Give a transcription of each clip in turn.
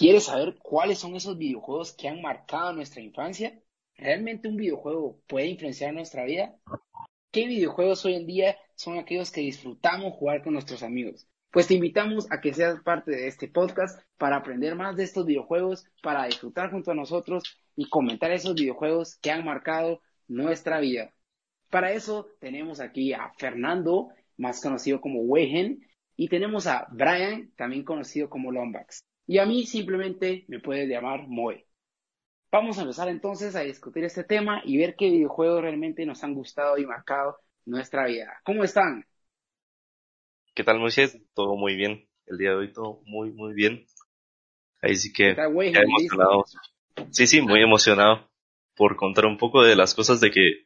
¿Quieres saber cuáles son esos videojuegos que han marcado nuestra infancia? ¿Realmente un videojuego puede influenciar nuestra vida? ¿Qué videojuegos hoy en día son aquellos que disfrutamos jugar con nuestros amigos? Pues te invitamos a que seas parte de este podcast para aprender más de estos videojuegos, para disfrutar junto a nosotros y comentar esos videojuegos que han marcado nuestra vida. Para eso tenemos aquí a Fernando, más conocido como Wehen, y tenemos a Brian, también conocido como Lombax. Y a mí simplemente me puedes llamar Moe. Vamos a empezar entonces a discutir este tema y ver qué videojuegos realmente nos han gustado y marcado nuestra vida. ¿Cómo están? ¿Qué tal, Moisés? Todo muy bien. El día de hoy todo muy, muy bien. Ahí sí que ya emocionado. Sí, sí, muy emocionado por contar un poco de las cosas de que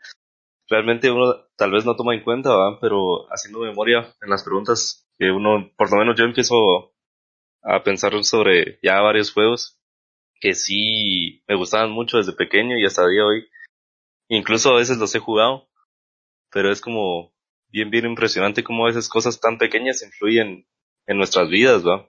realmente uno tal vez no toma en cuenta, ¿verdad? pero haciendo memoria en las preguntas que uno, por lo menos yo empiezo a pensar sobre ya varios juegos que sí me gustaban mucho desde pequeño y hasta día hoy. Incluso a veces los he jugado, pero es como bien, bien impresionante cómo esas cosas tan pequeñas influyen en nuestras vidas, ¿va?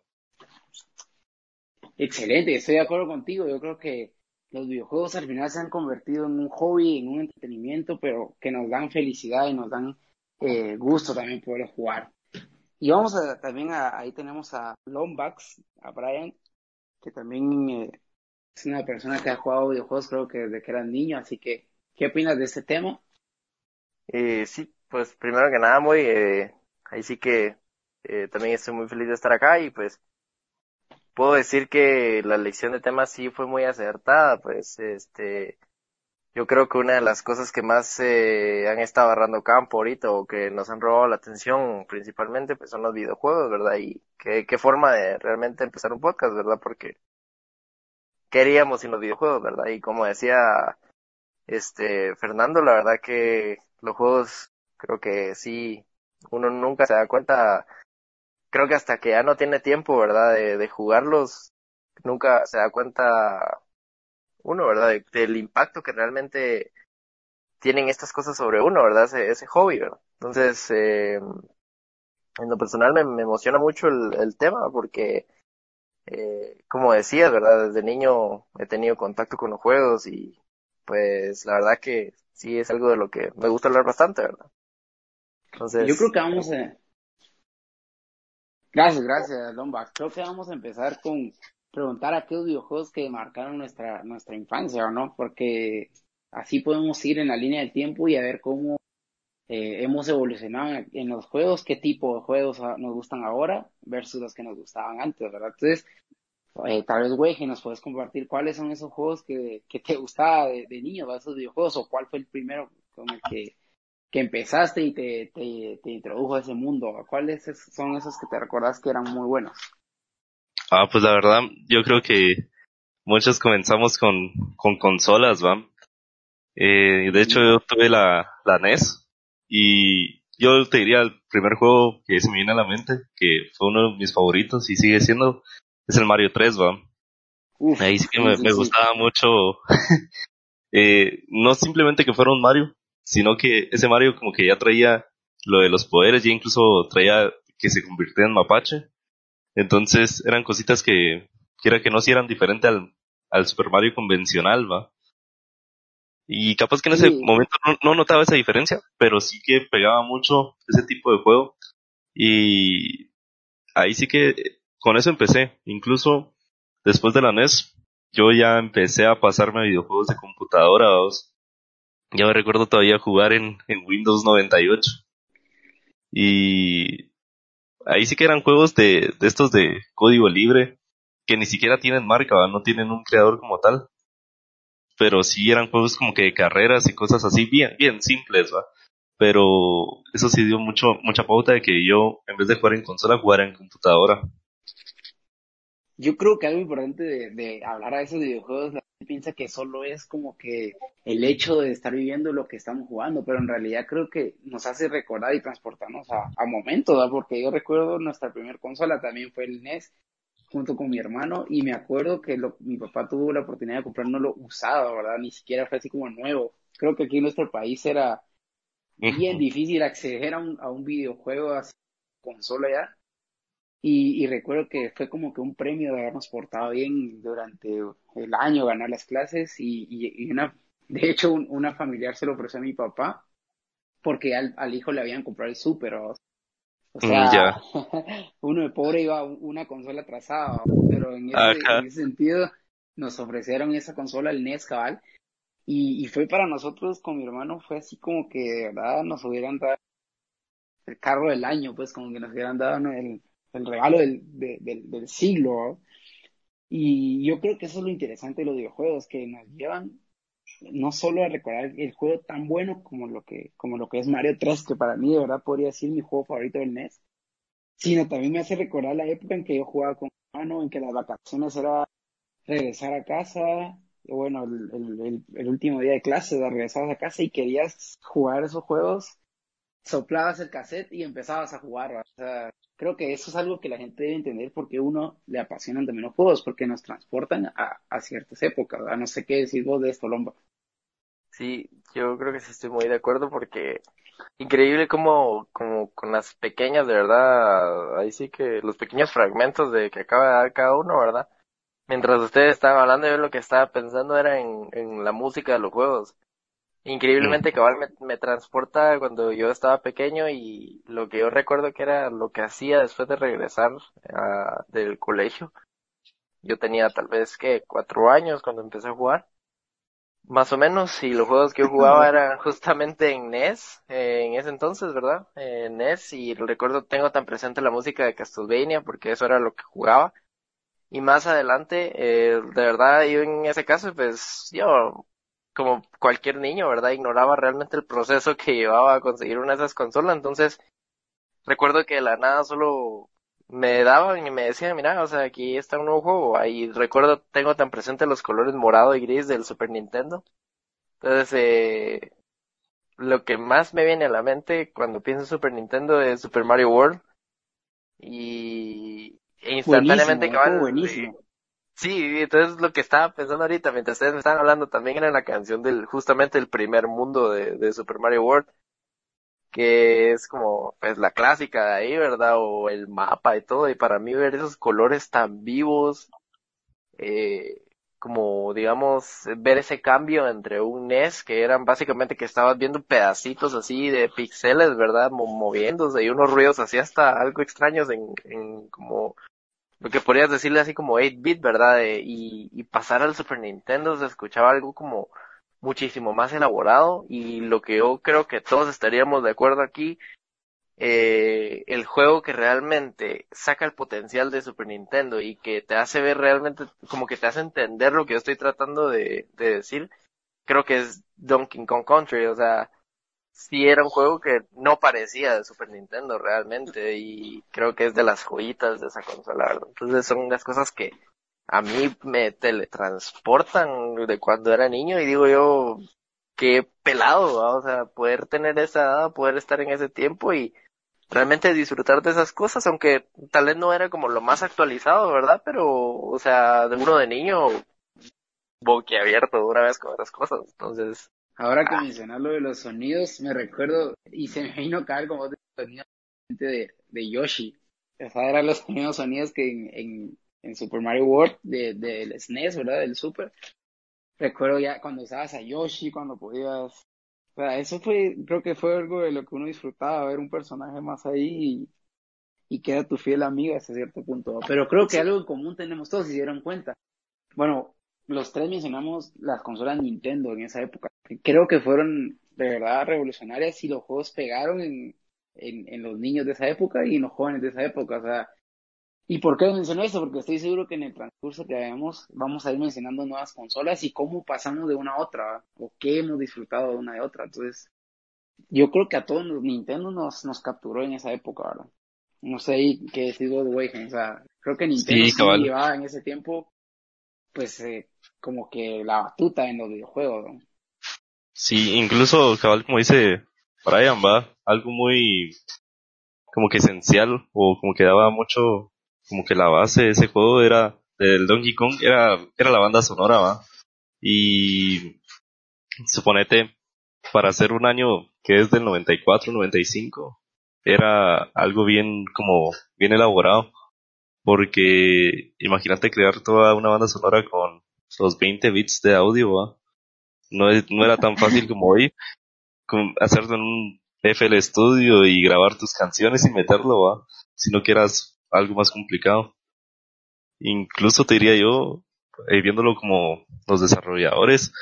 Excelente, estoy de acuerdo contigo. Yo creo que los videojuegos al final se han convertido en un hobby, en un entretenimiento, pero que nos dan felicidad y nos dan eh, gusto también poder jugar. Y vamos a, también a, ahí tenemos a Lombax, a Brian, que también eh, es una persona que ha jugado videojuegos creo que desde que era niño, así que, ¿qué opinas de este tema? Eh, sí, pues primero que nada, muy, eh, ahí sí que eh, también estoy muy feliz de estar acá y pues puedo decir que la elección de temas sí fue muy acertada, pues este, yo creo que una de las cosas que más eh, han estado agarrando campo ahorita o que nos han robado la atención principalmente pues son los videojuegos, ¿verdad? Y qué, qué forma de realmente empezar un podcast, ¿verdad? Porque queríamos sin los videojuegos, ¿verdad? Y como decía este Fernando, la verdad que los juegos creo que sí, uno nunca se da cuenta, creo que hasta que ya no tiene tiempo, ¿verdad? De, de jugarlos, nunca se da cuenta uno, ¿verdad? del impacto que realmente tienen estas cosas sobre uno, ¿verdad? Ese, ese hobby, ¿verdad? Entonces, eh, en lo personal me, me emociona mucho el, el tema porque, eh, como decías, ¿verdad? Desde niño he tenido contacto con los juegos y pues la verdad que sí es algo de lo que me gusta hablar bastante, ¿verdad? Entonces, Yo creo que vamos a... Gracias, gracias, Lomba. Creo que vamos a empezar con preguntar a aquellos videojuegos que marcaron nuestra, nuestra infancia, ¿o no? Porque así podemos ir en la línea del tiempo y a ver cómo eh, hemos evolucionado en, los juegos, qué tipo de juegos nos gustan ahora versus los que nos gustaban antes, ¿verdad? Entonces, eh, tal vez, güey, que nos puedes compartir cuáles son esos juegos que, que te gustaba de, de niño, esos videojuegos, o cuál fue el primero con el que que empezaste y te, te, te introdujo a ese mundo? ¿Cuáles son esos que te recordás que eran muy buenos? Ah, pues la verdad, yo creo que muchos comenzamos con, con consolas, ¿va? Eh, de hecho, yo tuve la, la NES y yo te diría el primer juego que se me viene a la mente, que fue uno de mis favoritos y sigue siendo, es el Mario 3, ¿va? Ahí sí que me, me gustaba mucho, eh, no simplemente que fuera un Mario, sino que ese Mario como que ya traía lo de los poderes, ya incluso traía que se convirtiera en mapache. Entonces eran cositas que, quiera que no si eran diferente al, al Super Mario convencional, va. Y capaz que en ese momento no, no, notaba esa diferencia, pero sí que pegaba mucho ese tipo de juego. Y ahí sí que con eso empecé. Incluso después de la NES, yo ya empecé a pasarme a videojuegos de computadora, yo me recuerdo todavía jugar en, en Windows 98. Y ahí sí que eran juegos de, de estos de código libre, que ni siquiera tienen marca, no tienen un creador como tal. Pero sí eran juegos como que de carreras y cosas así, bien, bien simples, ¿va? Pero eso sí dio mucho, mucha pauta de que yo, en vez de jugar en consola, jugara en computadora. Yo creo que algo importante de, de hablar a esos videojuegos, piensa que solo es como que el hecho de estar viviendo lo que estamos jugando, pero en realidad creo que nos hace recordar y transportarnos a, a momentos, ¿verdad? porque yo recuerdo nuestra primera consola también fue el NES junto con mi hermano y me acuerdo que lo, mi papá tuvo la oportunidad de comprárnoslo usado, ¿verdad? Ni siquiera fue así como nuevo. Creo que aquí en nuestro país era bien difícil acceder a un, a un videojuego así consola ya Y, recuerdo que fue como que un premio de habernos portado bien durante el año, ganar las clases y, una, de hecho una familiar se lo ofreció a mi papá porque al, hijo le habían comprado el súper. O, mm, sea, uno de pobre iba a una consola atrasada, pero en ese, sentido nos ofrecieron esa consola, el NES cabal, y, y fue para nosotros con mi hermano, fue así como que de verdad nos hubieran dado el carro del año, pues como que nos hubieran dado el, el regalo del, del siglo. Y yo creo que eso es lo interesante de los videojuegos, que nos llevan no solo a recordar el juego tan bueno como lo que, como lo que es Mario 3, que para mí de verdad podría ser mi juego favorito del NES, sino también me hace recordar la época en que yo jugaba con mi hermano, en que las vacaciones era regresar a casa, bueno, el, el, último día de clase, de regresar a casa y querías jugar esos juegos, soplabas el cassette y empezabas a jugar. O sea, creo que eso es algo que la gente debe entender porque uno le apasionan también los juegos, porque nos transportan a, a ciertas épocas. A no sé qué decir vos de esto, Lomba. Sí, yo creo que sí estoy muy de acuerdo porque increíble como, como con las pequeñas, de verdad, ahí sí que los pequeños fragmentos de que acaba de dar cada uno, ¿verdad? Mientras ustedes estaban hablando, yo lo que estaba pensando era en, en la música de los juegos. Increíblemente cabal me, me, transporta cuando yo estaba pequeño y lo que yo recuerdo que era lo que hacía después de regresar del colegio. Yo tenía tal vez que cuatro años cuando empecé a jugar. Más o menos, y los juegos que yo jugaba eran justamente en NES, en ese entonces, ¿verdad? En NES, y recuerdo, tengo tan presente la música de Castlevania, porque eso era lo que jugaba. Y más adelante, eh, de verdad, yo en ese caso, pues, yo, como cualquier niño, ¿verdad? Ignoraba realmente el proceso que llevaba a conseguir una de esas consolas, entonces, recuerdo que de la nada solo me daban y me decían, mira, o sea, aquí está un nuevo juego. Ahí recuerdo, tengo tan presente los colores morado y gris del Super Nintendo. Entonces, eh, lo que más me viene a la mente cuando pienso en Super Nintendo es Super Mario World. Y instantáneamente cabal. Buenísimo. Sí, entonces lo que estaba pensando ahorita, mientras ustedes me estaban hablando, también era la canción del, justamente el primer mundo de, de Super Mario World que es como pues la clásica de ahí, ¿verdad? O el mapa y todo, y para mí ver esos colores tan vivos, eh, como digamos, ver ese cambio entre un NES, que eran básicamente que estabas viendo pedacitos así de píxeles, ¿verdad? moviéndose y unos ruidos así hasta algo extraños en, en como lo que podrías decirle así como 8-bit, ¿verdad? y, y pasar al Super Nintendo se escuchaba algo como muchísimo más elaborado y lo que yo creo que todos estaríamos de acuerdo aquí, eh, el juego que realmente saca el potencial de Super Nintendo y que te hace ver realmente, como que te hace entender lo que yo estoy tratando de, decir, creo que es Donkey Kong Country, o sea, sí era un juego que no parecía de Super Nintendo realmente y creo que es de las joyitas de esa consola, Entonces son las cosas que a mí me teletransportan de cuando era niño y digo yo, qué pelado, o sea, poder tener esa edad, poder estar en ese tiempo y realmente disfrutar de esas cosas, aunque tal vez no era como lo más actualizado, ¿verdad? Pero, o sea, de uno de niño, boquiabierto de una vez con esas cosas, entonces... Ahora que ah. mencionas lo de los sonidos, me recuerdo, y se me vino caer como de sonido de, de Yoshi. O sea, eran los mismos sonidos que en en Super Mario World del de, SNES, ¿verdad? Del Super. Recuerdo ya cuando usabas a Yoshi, cuando podías... O sea, eso fue, creo que fue algo de lo que uno disfrutaba, ver un personaje más ahí y, y queda tu fiel amigo hasta cierto punto. Pero creo que algo en común tenemos todos, si se dieron cuenta. Bueno, los tres mencionamos las consolas Nintendo en esa época. Creo que fueron de verdad revolucionarias y los juegos pegaron en, en, en los niños de esa época y en los jóvenes de esa época. O sea, ¿Y por qué menciono eso? Porque estoy seguro que en el transcurso que vemos vamos a ir mencionando nuevas consolas y cómo pasamos de una a otra, o qué hemos disfrutado de una de otra. Entonces, yo creo que a todos los Nintendo nos, nos capturó en esa época, ¿verdad? No sé qué decir de o sea, creo que Nintendo sí, llevaba en ese tiempo, pues, eh, como que la batuta en los videojuegos. Sí, incluso, cabal, como dice Brian, va, algo muy, como que esencial, o como que daba mucho como que la base de ese juego era del Donkey Kong era era la banda sonora va y suponete para hacer un año que es del 94 95 era algo bien como bien elaborado Porque imagínate crear toda una banda sonora con los 20 bits de audio, ¿va? No, no era tan fácil como hoy hacerlo en un FL Studio y grabar tus canciones y meterlo, ¿va? Sino que eras algo más complicado. Incluso te diría yo, eh, viéndolo como los desarrolladores,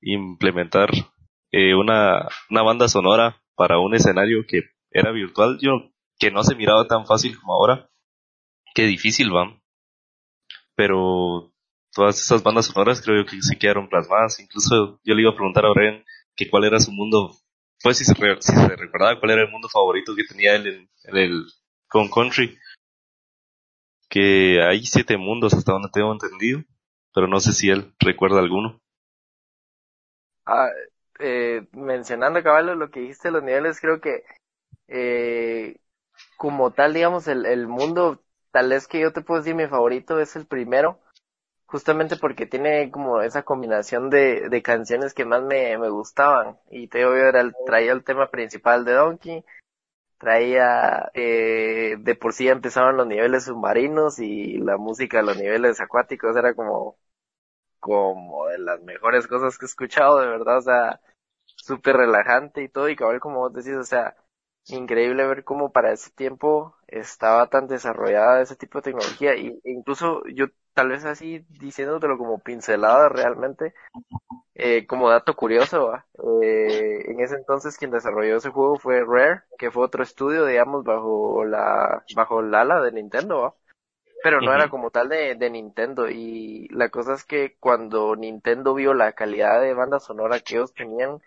implementar eh, una, una banda sonora para un escenario que era virtual, yo, que no se miraba tan fácil como ahora, qué difícil va. Pero todas esas bandas sonoras creo que se quedaron plasmadas. Incluso yo le iba a preguntar a Bren que cuál era su mundo, pues si se, si se recordaba cuál era el mundo favorito que tenía él en, en el Con Country. Que hay siete mundos hasta donde tengo entendido, pero no sé si él recuerda alguno. Ah, eh, mencionando caballo lo que dijiste los niveles, creo que eh, como tal, digamos, el, el mundo, tal vez que yo te puedo decir mi favorito es el primero, justamente porque tiene como esa combinación de, de canciones que más me, me gustaban. Y te digo, era el, traía el tema principal de Donkey, traía, eh, de por sí empezaban los niveles submarinos y la música de los niveles acuáticos era como, como de las mejores cosas que he escuchado, de verdad, o sea, súper relajante y todo, y cabal como vos decís, o sea, increíble ver cómo para ese tiempo estaba tan desarrollada ese tipo de tecnología, y incluso yo tal vez así diciéndotelo como pincelada realmente, eh, como dato curioso, eh, en ese entonces quien desarrolló ese juego fue Rare, que fue otro estudio, digamos, bajo la, bajo el ala de Nintendo, pero no era como tal de, de Nintendo, y la cosa es que cuando Nintendo vio la calidad de banda sonora que ellos tenían,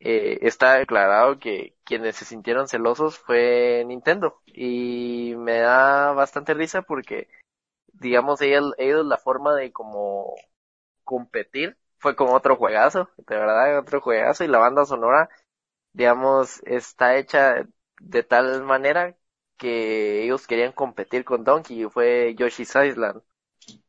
eh, está declarado que quienes se sintieron celosos fue Nintendo, y me da bastante risa porque digamos, ellos, ellos la forma de como competir fue con otro juegazo, de verdad, otro juegazo, y la banda sonora, digamos, está hecha de tal manera que ellos querían competir con Donkey, y fue Yoshi's Island.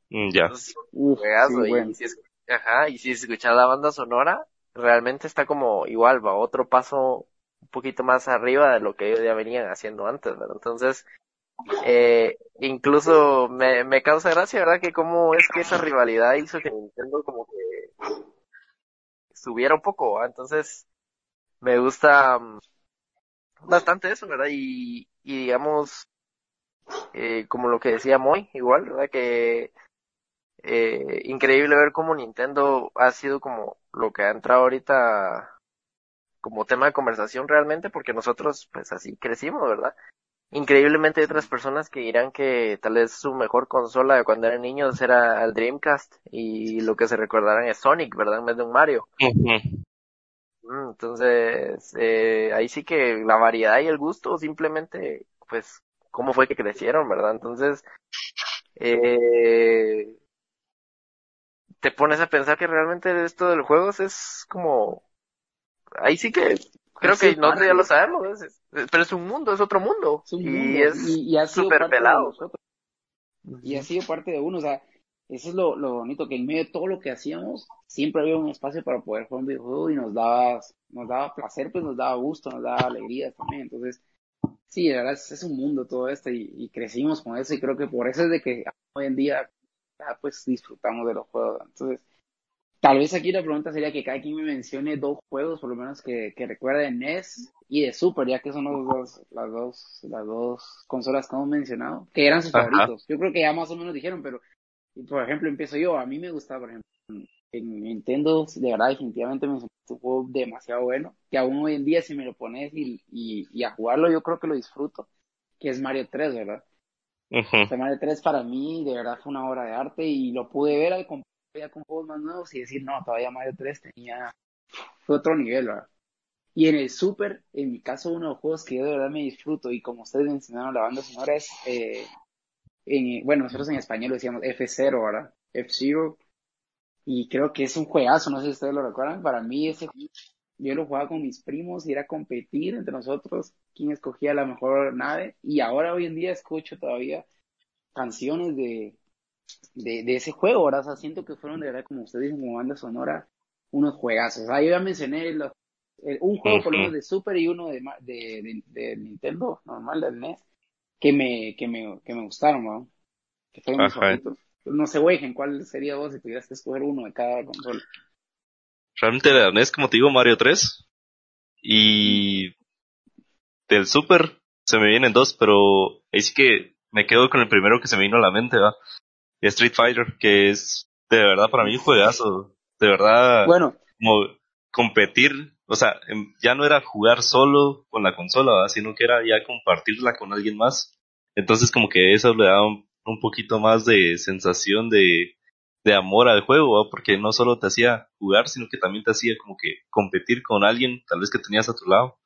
Mm, ya. juegazo, y, si ajá, y si escuchas la banda sonora, realmente está como igual, va otro paso un poquito más arriba de lo que ellos ya venían haciendo antes, ¿verdad? Entonces, eh, incluso me, me causa gracia, ¿verdad? Que cómo es que esa rivalidad hizo que Nintendo como que subiera un poco, entonces me gusta mm, bastante eso, ¿verdad? Y, y digamos, eh, como lo que decía Moy, igual, ¿verdad? Que eh, increíble ver cómo Nintendo ha sido como lo que ha entrado ahorita como tema de conversación realmente, porque nosotros pues así crecimos, ¿verdad? Increíblemente hay otras personas que dirán que tal vez su mejor consola de cuando eran niños era el Dreamcast y lo que se recordarán es Sonic, ¿verdad? En vez de un Mario. Mm, entonces, eh, ahí sí que la variedad y el gusto simplemente, pues, cómo fue que crecieron, ¿verdad? Entonces, eh, te pones a pensar que realmente esto de los juegos es como, ahí sí que creo que nosotros ya lo sabemos, pero es un mundo, es otro mundo. y es y, súper pelado. Y ha sido parte de uno, o sea, eso es lo, lo bonito, que en medio de todo lo que hacíamos, siempre había un espacio para poder jugar un videojuego y nos daba, nos daba placer, pues nos daba gusto, nos daba alegría también. Entonces, sí, la verdad es, es un mundo todo esto y, y, crecimos con eso y creo que por eso es de que hoy en día, pues disfrutamos de los juegos. Entonces, Tal vez aquí la pregunta sería que cada quien me mencione dos juegos, por lo menos que, que recuerde de NES y de Super, ya que son los dos, las dos, las dos consolas que hemos mencionado, que eran sus favoritos. Yo creo que ya más o menos dijeron, pero, por ejemplo, empiezo yo. A mí me gustaba, por ejemplo, en Nintendo, de verdad, definitivamente me un juego demasiado bueno, que aún hoy en día si me lo pones y, y, y a jugarlo yo creo que lo disfruto, que es Mario 3, ¿verdad? Mario 3 para mí de verdad fue una obra de arte y lo pude ver al con juegos más nuevos y decir, no, todavía Mario 3 tenía, otro nivel, ¿verdad? Y en el Super, en mi caso, uno de los juegos que yo de verdad me disfruto y como ustedes mencionaron la banda sonora es, eh, en, bueno, nosotros en español lo decíamos F0, ¿verdad? F0. Y creo que es un juegazo, no sé si ustedes lo recuerdan. Para mí ese yo lo jugaba con mis primos y era competir entre nosotros quién escogía la mejor nave. Y ahora hoy en día escucho todavía canciones de, de, de ese juego, ¿verdad? O sea, siento que fueron de verdad, como ustedes dicen, como banda sonora, unos juegazos. Ah, yo ya mencioné los, un juego por lo menos de Super y uno de, de, de, Nintendo, normal, del NES, que me, que me, que me gustaron, ¿no? que fueron mis favoritos. No sé, güey, ¿en cuál sería vos si tuvieras que escoger uno de cada consola? Realmente la NES, como te digo, Mario 3. Y del Super se me vienen dos, pero es que me quedo con el primero que se me vino a la mente, ¿va? Street Fighter, que es de verdad para mí un juegazo. De verdad, bueno. como competir, o sea, em, ya no era jugar solo con la consola, ¿va? sino que era ya compartirla con alguien más. Entonces como que eso le da un, poquito más de sensación de, de amor al juego, porque no solo te hacía jugar, sino que también te hacía como que competir con alguien, tal vez que tenías a tu lado.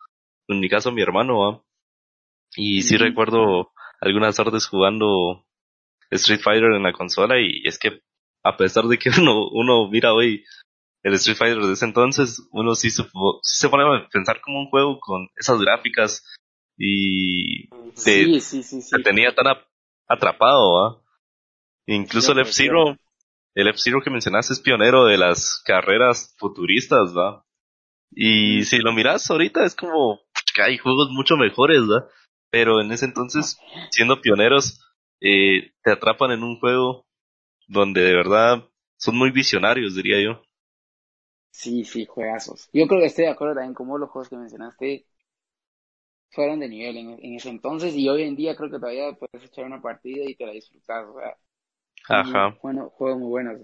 En mi caso, mi hermano. Y sí recuerdo algunas tardes jugando Street Fighter en la consola y es que a pesar de que uno, uno mira hoy el Street Fighter de ese entonces, uno sí se, se pone a pensar como un juego con esas gráficas y te, sí, sí, te tenía tan atrapado. Incluso el F-Zero, el F-Zero que mencionaste es pionero de las carreras futuristas, ¿va? Y si lo miras ahorita es como que hay juegos mucho mejores, ¿va? Pero en ese entonces, siendo pioneros, eh, te atrapan en un juego donde de verdad son muy visionarios, diría yo. Sí, sí, juegazos. Yo creo que estoy de acuerdo también como los juegos que mencionaste fueron de nivel en, ese entonces y hoy en día creo que todavía puedes echar una partida y te la disfrutas, o sea, Ajá. Bueno, juegos muy buenos.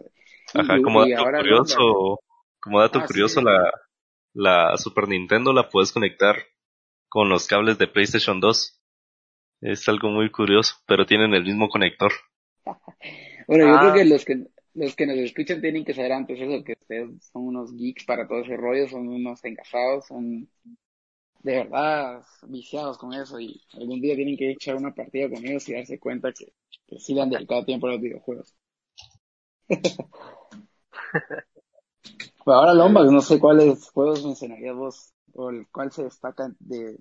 Ajá, como dato curioso, como dato curioso la, la Super Nintendo la puedes conectar con los cables de PlayStation 2. Es algo muy curioso, pero tienen el mismo conector. bueno, yo creo ah. que los que los que nos escuchan tienen que saber antes eso, que ustedes son unos geeks para todo ese rollo, son unos encajados, son de verdad viciados con eso y algún día tienen que echar una partida con ellos y darse cuenta que, que sí le han dedicado tiempo a los videojuegos. ahora Lombax, no sé cuáles juegos mencionarías vos o el cuál se destaca de,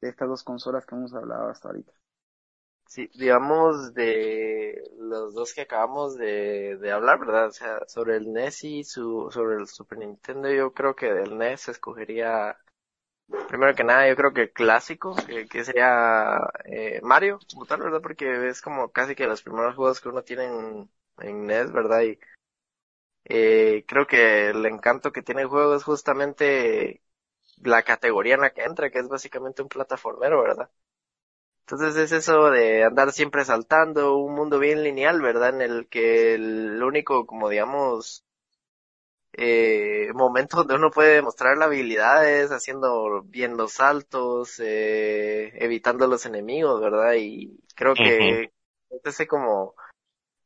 de estas dos consolas que hemos hablado hasta ahorita. Sí, digamos de los dos que acabamos de, de hablar, ¿verdad? O sea, sobre el NES y su, sobre el Super Nintendo, yo creo que del NES escogería, primero que nada, yo creo que el clásico, que, sería eh, Mario, como ¿verdad? Porque es como casi que los primeros juegos que uno tiene en, en NES, ¿verdad? Y eh, creo que el encanto que tiene el juego es justamente la categoría en la que entra, que es básicamente un plataformero, ¿verdad? Entonces es eso de andar siempre saltando, un mundo bien lineal, ¿verdad? En el que el único, como digamos, eh, momento donde uno puede demostrar la habilidad es haciendo bien los saltos, eh, evitando los enemigos, ¿verdad? Y creo que ese como,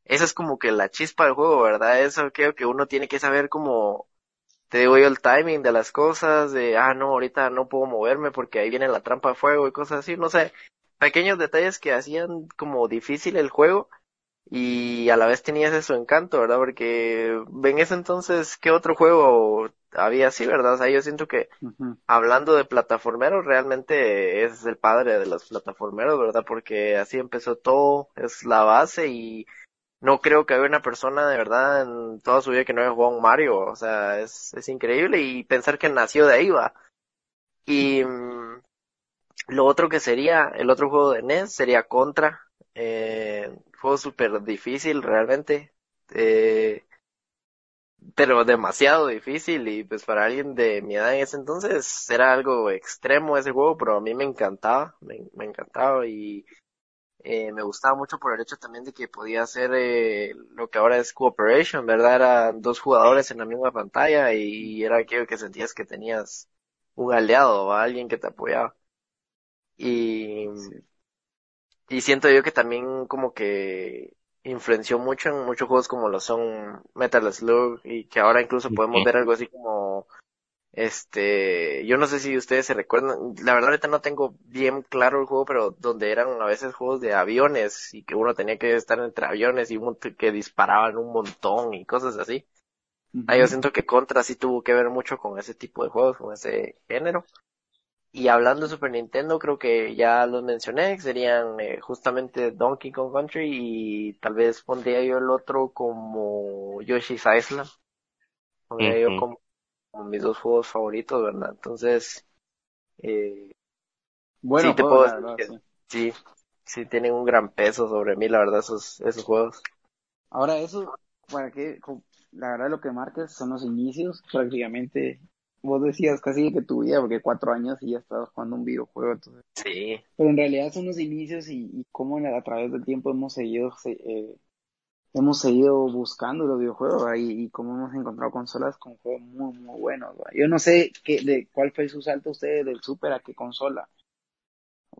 esa es como que la chispa del juego, ¿verdad? Eso creo que uno tiene que saber como te digo yo el timing de las cosas, de, ah, no, ahorita no puedo moverme porque ahí viene la trampa de fuego y cosas así, no sé, pequeños detalles que hacían como difícil el juego y a la vez tenía ese su encanto, ¿verdad? Porque en ese entonces, ¿qué otro juego había así, verdad? O sea, yo siento que hablando de plataformeros, realmente es el padre de los plataformeros, ¿verdad? Porque así empezó todo, es la base y no creo que haya una persona de verdad en toda su vida que no haya jugado Mario, o sea, es, es increíble y pensar que nació de ahí va. Y mm, lo otro que sería, el otro juego de NES sería Contra, eh, juego súper difícil realmente, eh, pero demasiado difícil y pues para alguien de mi edad en ese entonces era algo extremo ese juego, pero a mí me encantaba, me, me encantaba y eh, me gustaba mucho por el hecho también de que podía hacer eh, lo que ahora es cooperation, ¿verdad? Eran dos jugadores en la misma pantalla y era aquello que sentías que tenías un aliado o alguien que te apoyaba. Y, y siento yo que también como que influenció mucho en muchos juegos como lo son Metal Slug y que ahora incluso podemos ver algo así como este, yo no sé si ustedes se recuerdan, la verdad ahorita no tengo bien claro el juego, pero donde eran a veces juegos de aviones y que uno tenía que estar entre aviones y que disparaban un montón y cosas así. Ahí yo siento que Contra sí tuvo que ver mucho con ese tipo de juegos, con ese género. Y hablando de Super Nintendo, creo que ya los mencioné, serían eh, justamente Donkey Kong Country y tal vez pondría yo el otro como Yoshi's Island. Pondría yo como como mis dos juegos favoritos, ¿verdad? Entonces, eh, bueno, sí, te puedo decir que, sí. sí tienen un gran peso sobre mí, la verdad, esos, esos juegos. Ahora eso, para que, la verdad lo que marcas son los inicios, prácticamente. Vos decías casi que tu vida, porque cuatro años y ya estabas jugando un videojuego, entonces. Sí. Pero en realidad son los inicios y, y cómo a través del tiempo hemos seguido, eh, hemos seguido buscando los videojuegos y, y cómo hemos encontrado consolas con juegos muy, muy buenos. Yo no sé qué, de cuál fue su salto usted del Super a qué consola.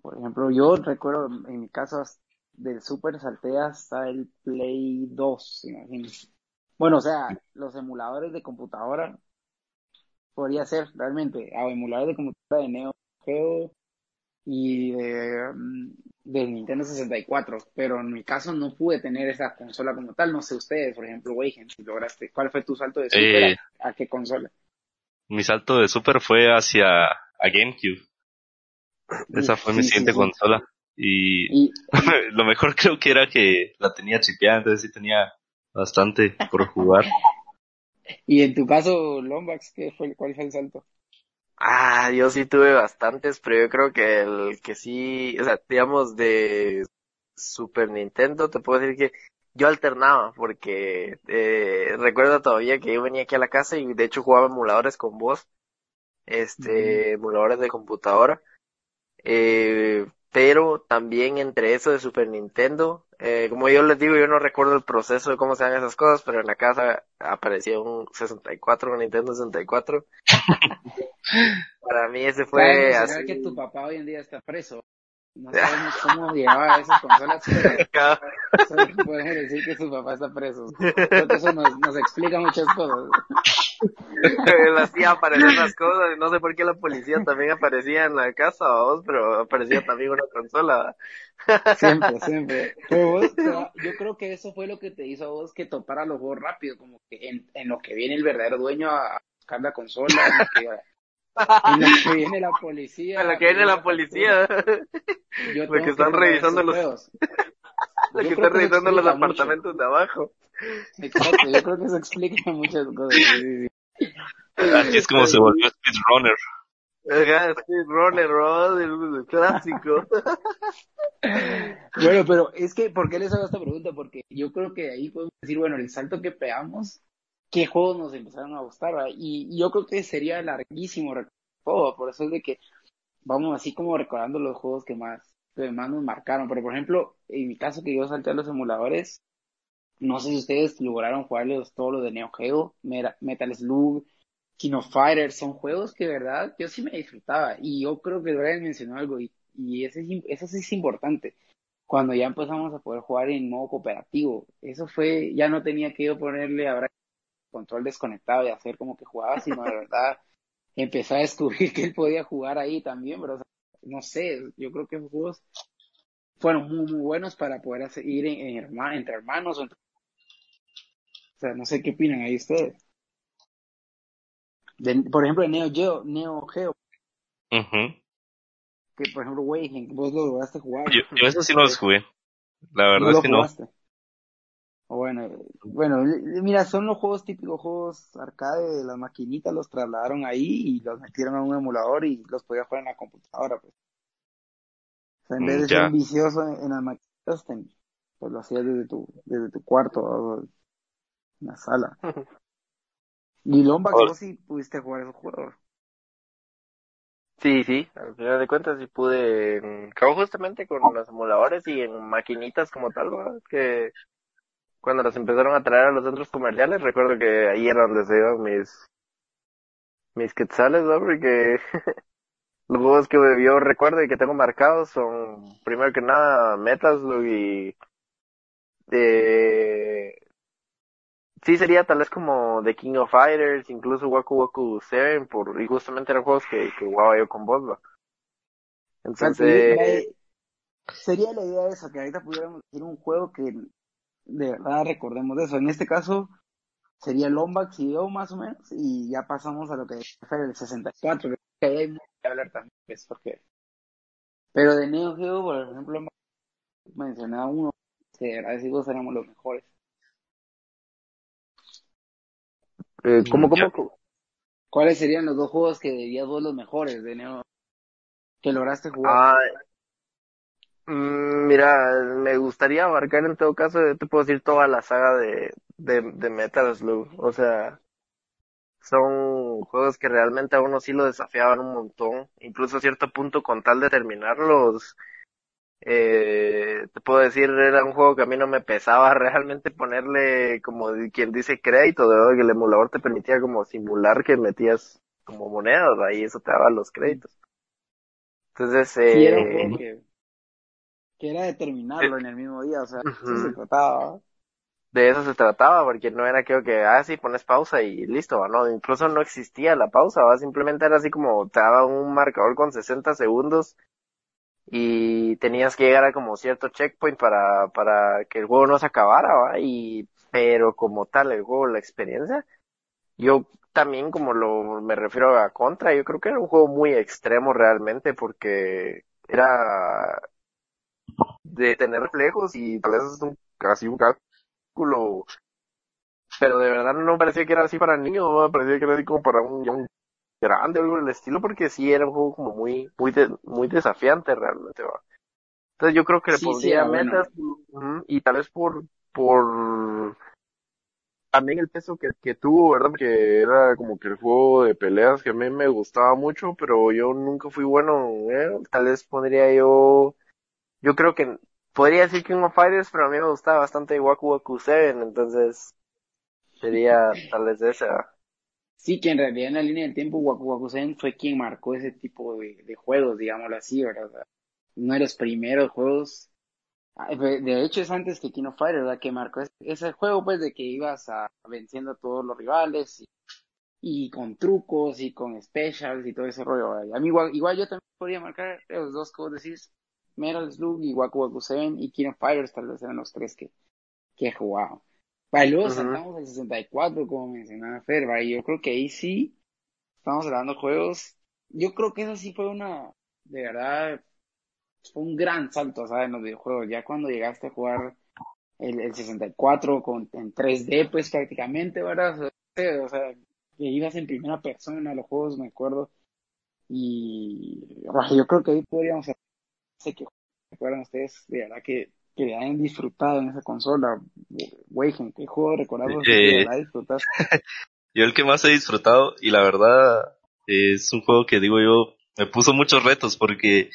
Por ejemplo, yo recuerdo en mi caso del Super salté hasta el Play 2, imagínense. Bueno, o sea, los emuladores de computadora podría ser realmente, a emuladores de computadora de Neo Geo y de, mm, de, Nintendo 64, pero en mi caso no pude tener esa consola como tal. No sé ustedes, por ejemplo, Weigen, si lograste, ¿cuál fue tu salto de Super Eh, a, qué consola? Mi salto de Super fue hacia a GameCube. Esa fue mi sí, siguiente sí. consola. Y Y, lo mejor creo que era que la tenía chipeada, entonces sí tenía bastante por jugar. y en tu caso, Lombax, ¿qué fue, ¿cuál fue el salto? Ah, yo sí tuve bastantes, pero yo creo que el que sí, o sea, digamos de Super Nintendo, te puedo decir que yo alternaba, porque eh, recuerdo todavía que yo venía aquí a la casa y de hecho jugaba emuladores con vos, este, emuladores de computadora, eh, pero también entre eso de Super Nintendo, eh, como yo les digo, yo no recuerdo el proceso de cómo se dan esas cosas, pero en la casa aparecía un 64, un Nintendo 64. Para mí ese fue mencionar así. que tu papá hoy en día está preso. No sabemos cómo llevaba esas consolas, pero solo decir que su papá está preso. Eso nos, nos explica muchas cosas. Él hacía aparecer las cosas no sé por qué la policía también aparecía en la casa, vos, pero aparecía también una consola. Siempre, siempre. Pero vos, va- yo creo que eso fue lo que te hizo a vos que topara los juegos rápido, como que en, en lo que viene el verdadero dueño a buscar la consola, que, en lo que viene la policía. A lo que viene la policía. Yo Lo que están jugar revisando los- juegos. Lo Yo que creo está que eso revisando los mucho. apartamentos de abajo. Exacto, yo creo que eso explica muchas cosas. sí, sí, sí. Así es como se volvió Speedrunner. Ajá, sí, Runner Rod, el, el clásico. Bueno, pero es que, ¿por qué les hago esta pregunta? Porque yo creo que ahí podemos decir, bueno, el salto que pegamos, ¿qué juegos nos empezaron a gustar? Y, yo creo que sería larguísimo todo, por eso es de que vamos así como recordando los juegos que más, que más nos marcaron. Pero, por ejemplo, en mi caso que yo salté a los emuladores, no sé si ustedes lograron jugarlos todos los de Neo Geo, Meta- Metal Slug, King of Fighters, son juegos que verdad yo sí me disfrutaba. Y yo creo que Brian mencionó algo, y, y ese es eso sí es importante. Cuando ya empezamos a poder jugar en modo cooperativo, eso fue, ya no tenía que yo ponerle ahora control desconectado y hacer como que jugaba, sino de verdad empecé a descubrir que él podía jugar ahí también, pero o sea, no sé, yo creo que esos juegos fueron muy, muy buenos para poder hacer, ir en, en herma- entre hermanos o entre o sea, no sé qué opinan ahí ustedes. De- por ejemplo, Neo Geo, Neo Geo, que por ejemplo, Weigen, vos lo lograste jugar. Yo, yo eso sí no los jugué. La verdad no es que no. jugaste. O Bueno, eh, bueno, mira, son los juegos típicos, juegos arcade de las maquinitas, los trasladaron ahí y los metieron a un emulador y los podías jugar en la computadora, pues. O sea, en vez de Mm, ser vicioso en, en las maquinitas, te- pues lo hacías desde tu, desde tu cuarto o en la sala. Y Lombax, Oh. vos sí pudiste jugar esos juegos. Sí, sí, al final de cuentas sí pude, en- acabo justamente con los emuladores y en maquinitas como tal, ¿verdad? que cuando los empezaron a traer a los centros comerciales, recuerdo que ahí era donde se iban mis, mis quetzales, ¿no? Porque los juegos que yo recuerdo y que tengo marcados son, primero que nada, Metal Slug y, eh, sí sería tal vez como The King of Fighters, incluso Waku Waku 7, por, y justamente eran juegos que, que jugaba yo con que Entonces, sería la idea esa, que ahorita pudiéramos decir un juego que de verdad recordemos de eso. En este caso sería Lombax y yo más o menos, y ya pasamos a lo que fue el 64, que ahí hay mucho que hablar también, pues, porque... Pero de Neo Geo, por ejemplo, mencionaba uno, que éramos los mejores. eh, ¿cómo, Ya. cómo? ¿Cuáles serían los dos juegos que dirías vos los mejores de Neo que lograste jugar? Ah, Mm, mira, me gustaría abarcar en todo caso, te puedo decir toda la saga de, de, de Metal Slug. O sea, son juegos que realmente a uno sí lo desafiaban un montón. Incluso a cierto punto, con tal de terminarlos, eh, te puedo decir, era un juego que a mí no me pesaba realmente ponerle, como quien dice, crédito, de que el emulador te permitía como simular que metías como monedas, ahí eso te daba los créditos. Entonces, eh, que, era de terminarlo en el mismo día, o sea, eso se trataba. de eso se trataba, porque no era creo que, ah, sí, pones pausa y listo, no, incluso no existía la pausa, ¿va? simplemente era así como te daba un marcador con 60 segundos y tenías que llegar a como cierto checkpoint para, para que el juego no se acabara, ¿va? y, pero como tal, el juego, la experiencia, yo también como lo, me refiero a Contra, yo creo que era un juego muy extremo realmente, porque era de tener reflejos y tal vez es un, casi un cálculo pero de verdad no me parecía que era así para niños, ¿no? me parecía que era así como para un, grande o algo del estilo, porque sí era un juego como muy, muy, de- muy desafiante realmente, ¿va? Entonces yo creo que le Sí, sí, bueno. metas, y tal vez por, por también el peso que, que tuvo, ¿verdad? Porque era como que el juego de peleas que a mí me gustaba mucho, pero yo nunca fui bueno en él. Tal vez pondría yo, yo creo que podría decir King of Fighters, pero a mí me gustaba bastante Waku Waku 7, entonces sería tal vez esa. Sí, que en realidad en la línea del tiempo Waku Waku Sen fue quien marcó ese tipo de, de juegos, digámoslo así, ¿verdad? Uno de los primeros juegos, ah, de hecho es antes que King of Fighters, ¿verdad? Que marcó ese, ese juego pues de que ibas a venciendo a todos los rivales y, y con trucos y con specials y todo ese rollo, a mí igual, igual yo también podría marcar los dos vos decís, Metal Slug y Waku Waku 7 y King of Fighters tal vez eran los tres que, que he jugado. Para luego saltamos al 64, como mencionaba Fer, ¿va? y yo creo que ahí sí estamos hablando de juegos. Yo creo que eso sí fue una, de verdad, fue un gran salto, ¿sabes? En los videojuegos. Ya cuando llegaste a jugar el, el 64 con, en 3D, pues prácticamente, ¿verdad? O sea, que ibas en primera persona a los juegos, me acuerdo. Y yo creo que ahí podríamos sé que recuerdan ustedes, de verdad que, que hayan disfrutado en esa consola. Güey, ¿en qué juego recordamos que de Eh, verdad disfrutaste? Yo el que más he disfrutado y la verdad es un juego que digo yo me puso muchos retos porque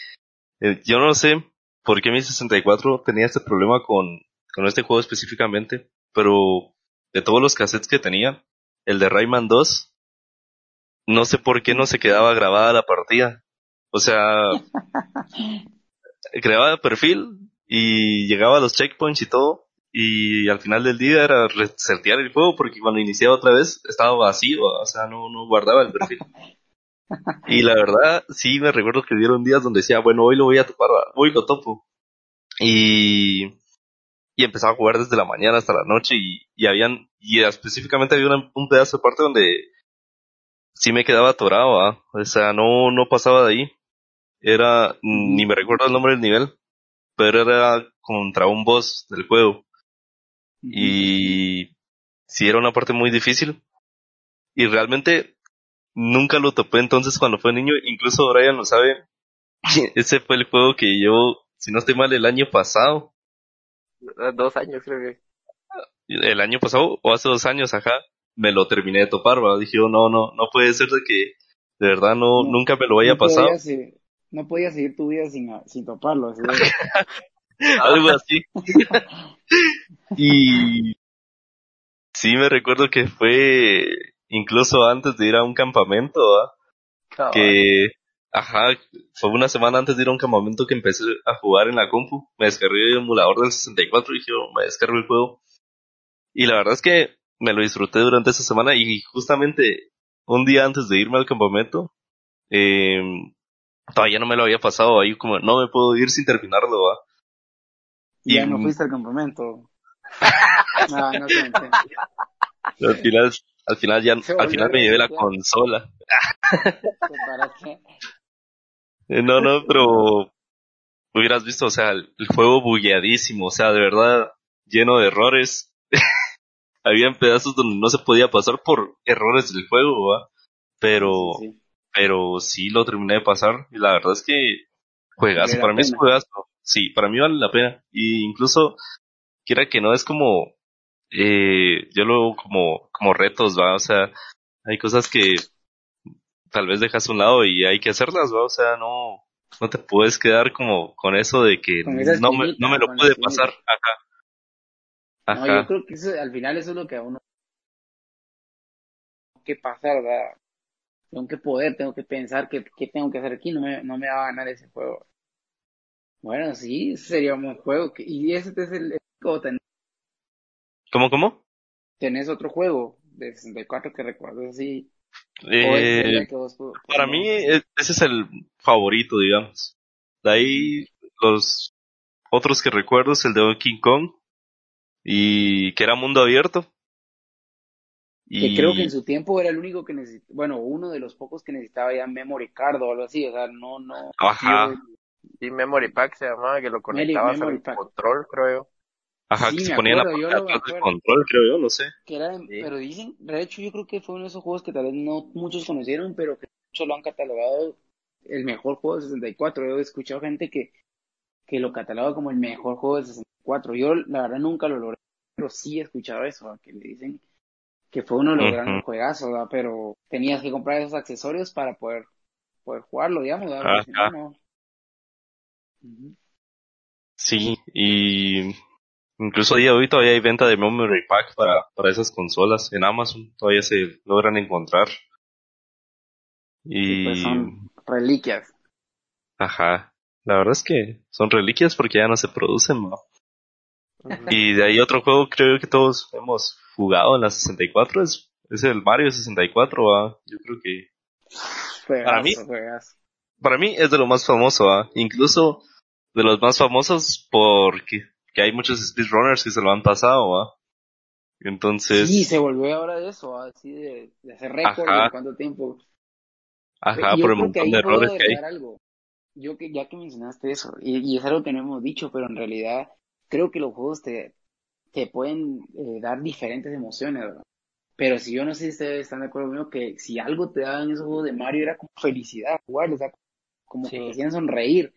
eh, yo no sé por qué mi 64 tenía este problema con, con este juego específicamente, pero de todos los cassettes que tenía, el de Rayman 2, no sé por qué no se quedaba grabada la partida. O sea, creaba perfil y llegaba a los checkpoints y todo. Y al final del día era resetear el juego porque cuando iniciaba otra vez estaba vacío, o sea, no, no guardaba el perfil. Y la verdad, sí me recuerdo que dieron días donde decía, bueno, hoy lo voy a topar, hoy lo topo. Y, y empezaba a jugar desde la mañana hasta la noche y, y habían, y específicamente había una- un pedazo de parte donde sí me quedaba atorado, o sea, no, no pasaba de ahí. Era, ni me recuerdo el nombre del nivel, pero era contra un boss del juego. Y sí era una parte muy difícil. Y realmente nunca lo topé entonces cuando fue niño, incluso Brian lo sabe. Ese fue el juego que yo, si no estoy mal, el año pasado, Dos años creo que. el año pasado o hace dos años, ajá, me lo terminé de topar, ¿va? Dije, oh, no, no, no puede ser de que de verdad no, No, nunca me lo haya pasado. No podías seguir tu vida sin, sin toparlo. así de- algo así. y sí me recuerdo que fue incluso antes de ir a un campamento, que, ajá, fue una semana antes de ir a un campamento que empecé a jugar en la compu. Me descargué el emulador del 64 y dije, oh, me descargo el juego. Y la verdad es que me lo disfruté durante esa semana y justamente un día antes de irme al campamento, eh, todavía no me lo había pasado ahí como no me puedo ir sin terminarlo, ¿va? Y ya no fuiste al campamento. No, no te entiendo. Al final, al final ya, al final me llevé la consola. ¿Para qué? Eh, No, no, pero hubieras visto, o sea, el, el juego bugueadísimo, o sea, de verdad, lleno de errores. Habían pedazos donde no se podía pasar por errores del juego, ¿va? Pero, Sí, sí. Pero sí lo terminé de pasar y la verdad es que juegazo, Vale para mí es juegazo. sí, para mí vale la pena. Y incluso, quiera que no, es como, eh, yo lo como, como retos, va, o sea, hay cosas que tal vez dejas a un lado y hay que hacerlas, va, o sea, no, no te puedes quedar como con eso de que no me, no me lo espinita. pasar, ajá. No, yo creo que eso, al final eso es lo que a uno que pasar, ¿verdad? Tengo que poder, tengo que pensar qué, qué tengo que hacer aquí, no me, no me va a ganar ese juego. Bueno, sí, ese sería un buen juego. Y ese es el, el- o ten- ¿Cómo, cómo? tenés otro juego de 64 que recuerdas así. Eh, que vos- para mí, e- ese es el favorito, digamos. De ahí, los otros que recuerdo es el de King Kong, y que era mundo abierto. Que creo que en su tiempo era el único que necesitaba, bueno, uno de los pocos que necesitaba ya memory card o algo así, o sea, no, no. ajá, Sí, Memory Pack se llamaba, que lo conectabas Memory al control, creo yo. ajá, Sí, que se ponía en la yo lo acuerdo. control, creo yo, no sé. que era, Sí. pero dicen, de hecho yo creo que fue uno de esos juegos que tal vez no muchos conocieron, pero que muchos lo han catalogado el mejor juego de 64. Yo he escuchado gente que, que lo cataloga como el mejor juego de 64. Yo la verdad nunca lo logré, pero sí he escuchado eso, que le dicen que fue uno de los grandes juegazos, ¿verdad? pero tenías que comprar esos accesorios para poder, poder jugarlo, digamos. Sí, y incluso a día de hoy todavía hay venta de Memory Pack para, para esas consolas. En Amazon todavía se logran encontrar. Y Y, pues son reliquias. ajá, la verdad es que son reliquias porque ya no se producen, ¿no? Y de ahí otro juego creo que todos hemos jugado en la 64 es, es el Mario 64, ¿va? Yo creo que Para mí- Juegazo, para mí es de lo más famoso, ¿va? Incluso de los más famosos porque que hay muchos speedrunners que se lo han pasado, ¿va? Entonces, Sí, se volvió ahora de eso, así de, de hacer récord en cuánto tiempo. ajá, yo por el montón de errores que hay. algo. Yo que ya que mencionaste eso, y, y es algo que no hemos dicho, pero en realidad creo que los juegos te, te pueden eh, dar diferentes emociones, ¿verdad? Pero si yo no sé si ustedes están de acuerdo conmigo que si algo te daban esos juegos de Mario era como felicidad jugar, o sea, como que te hacían sonreír.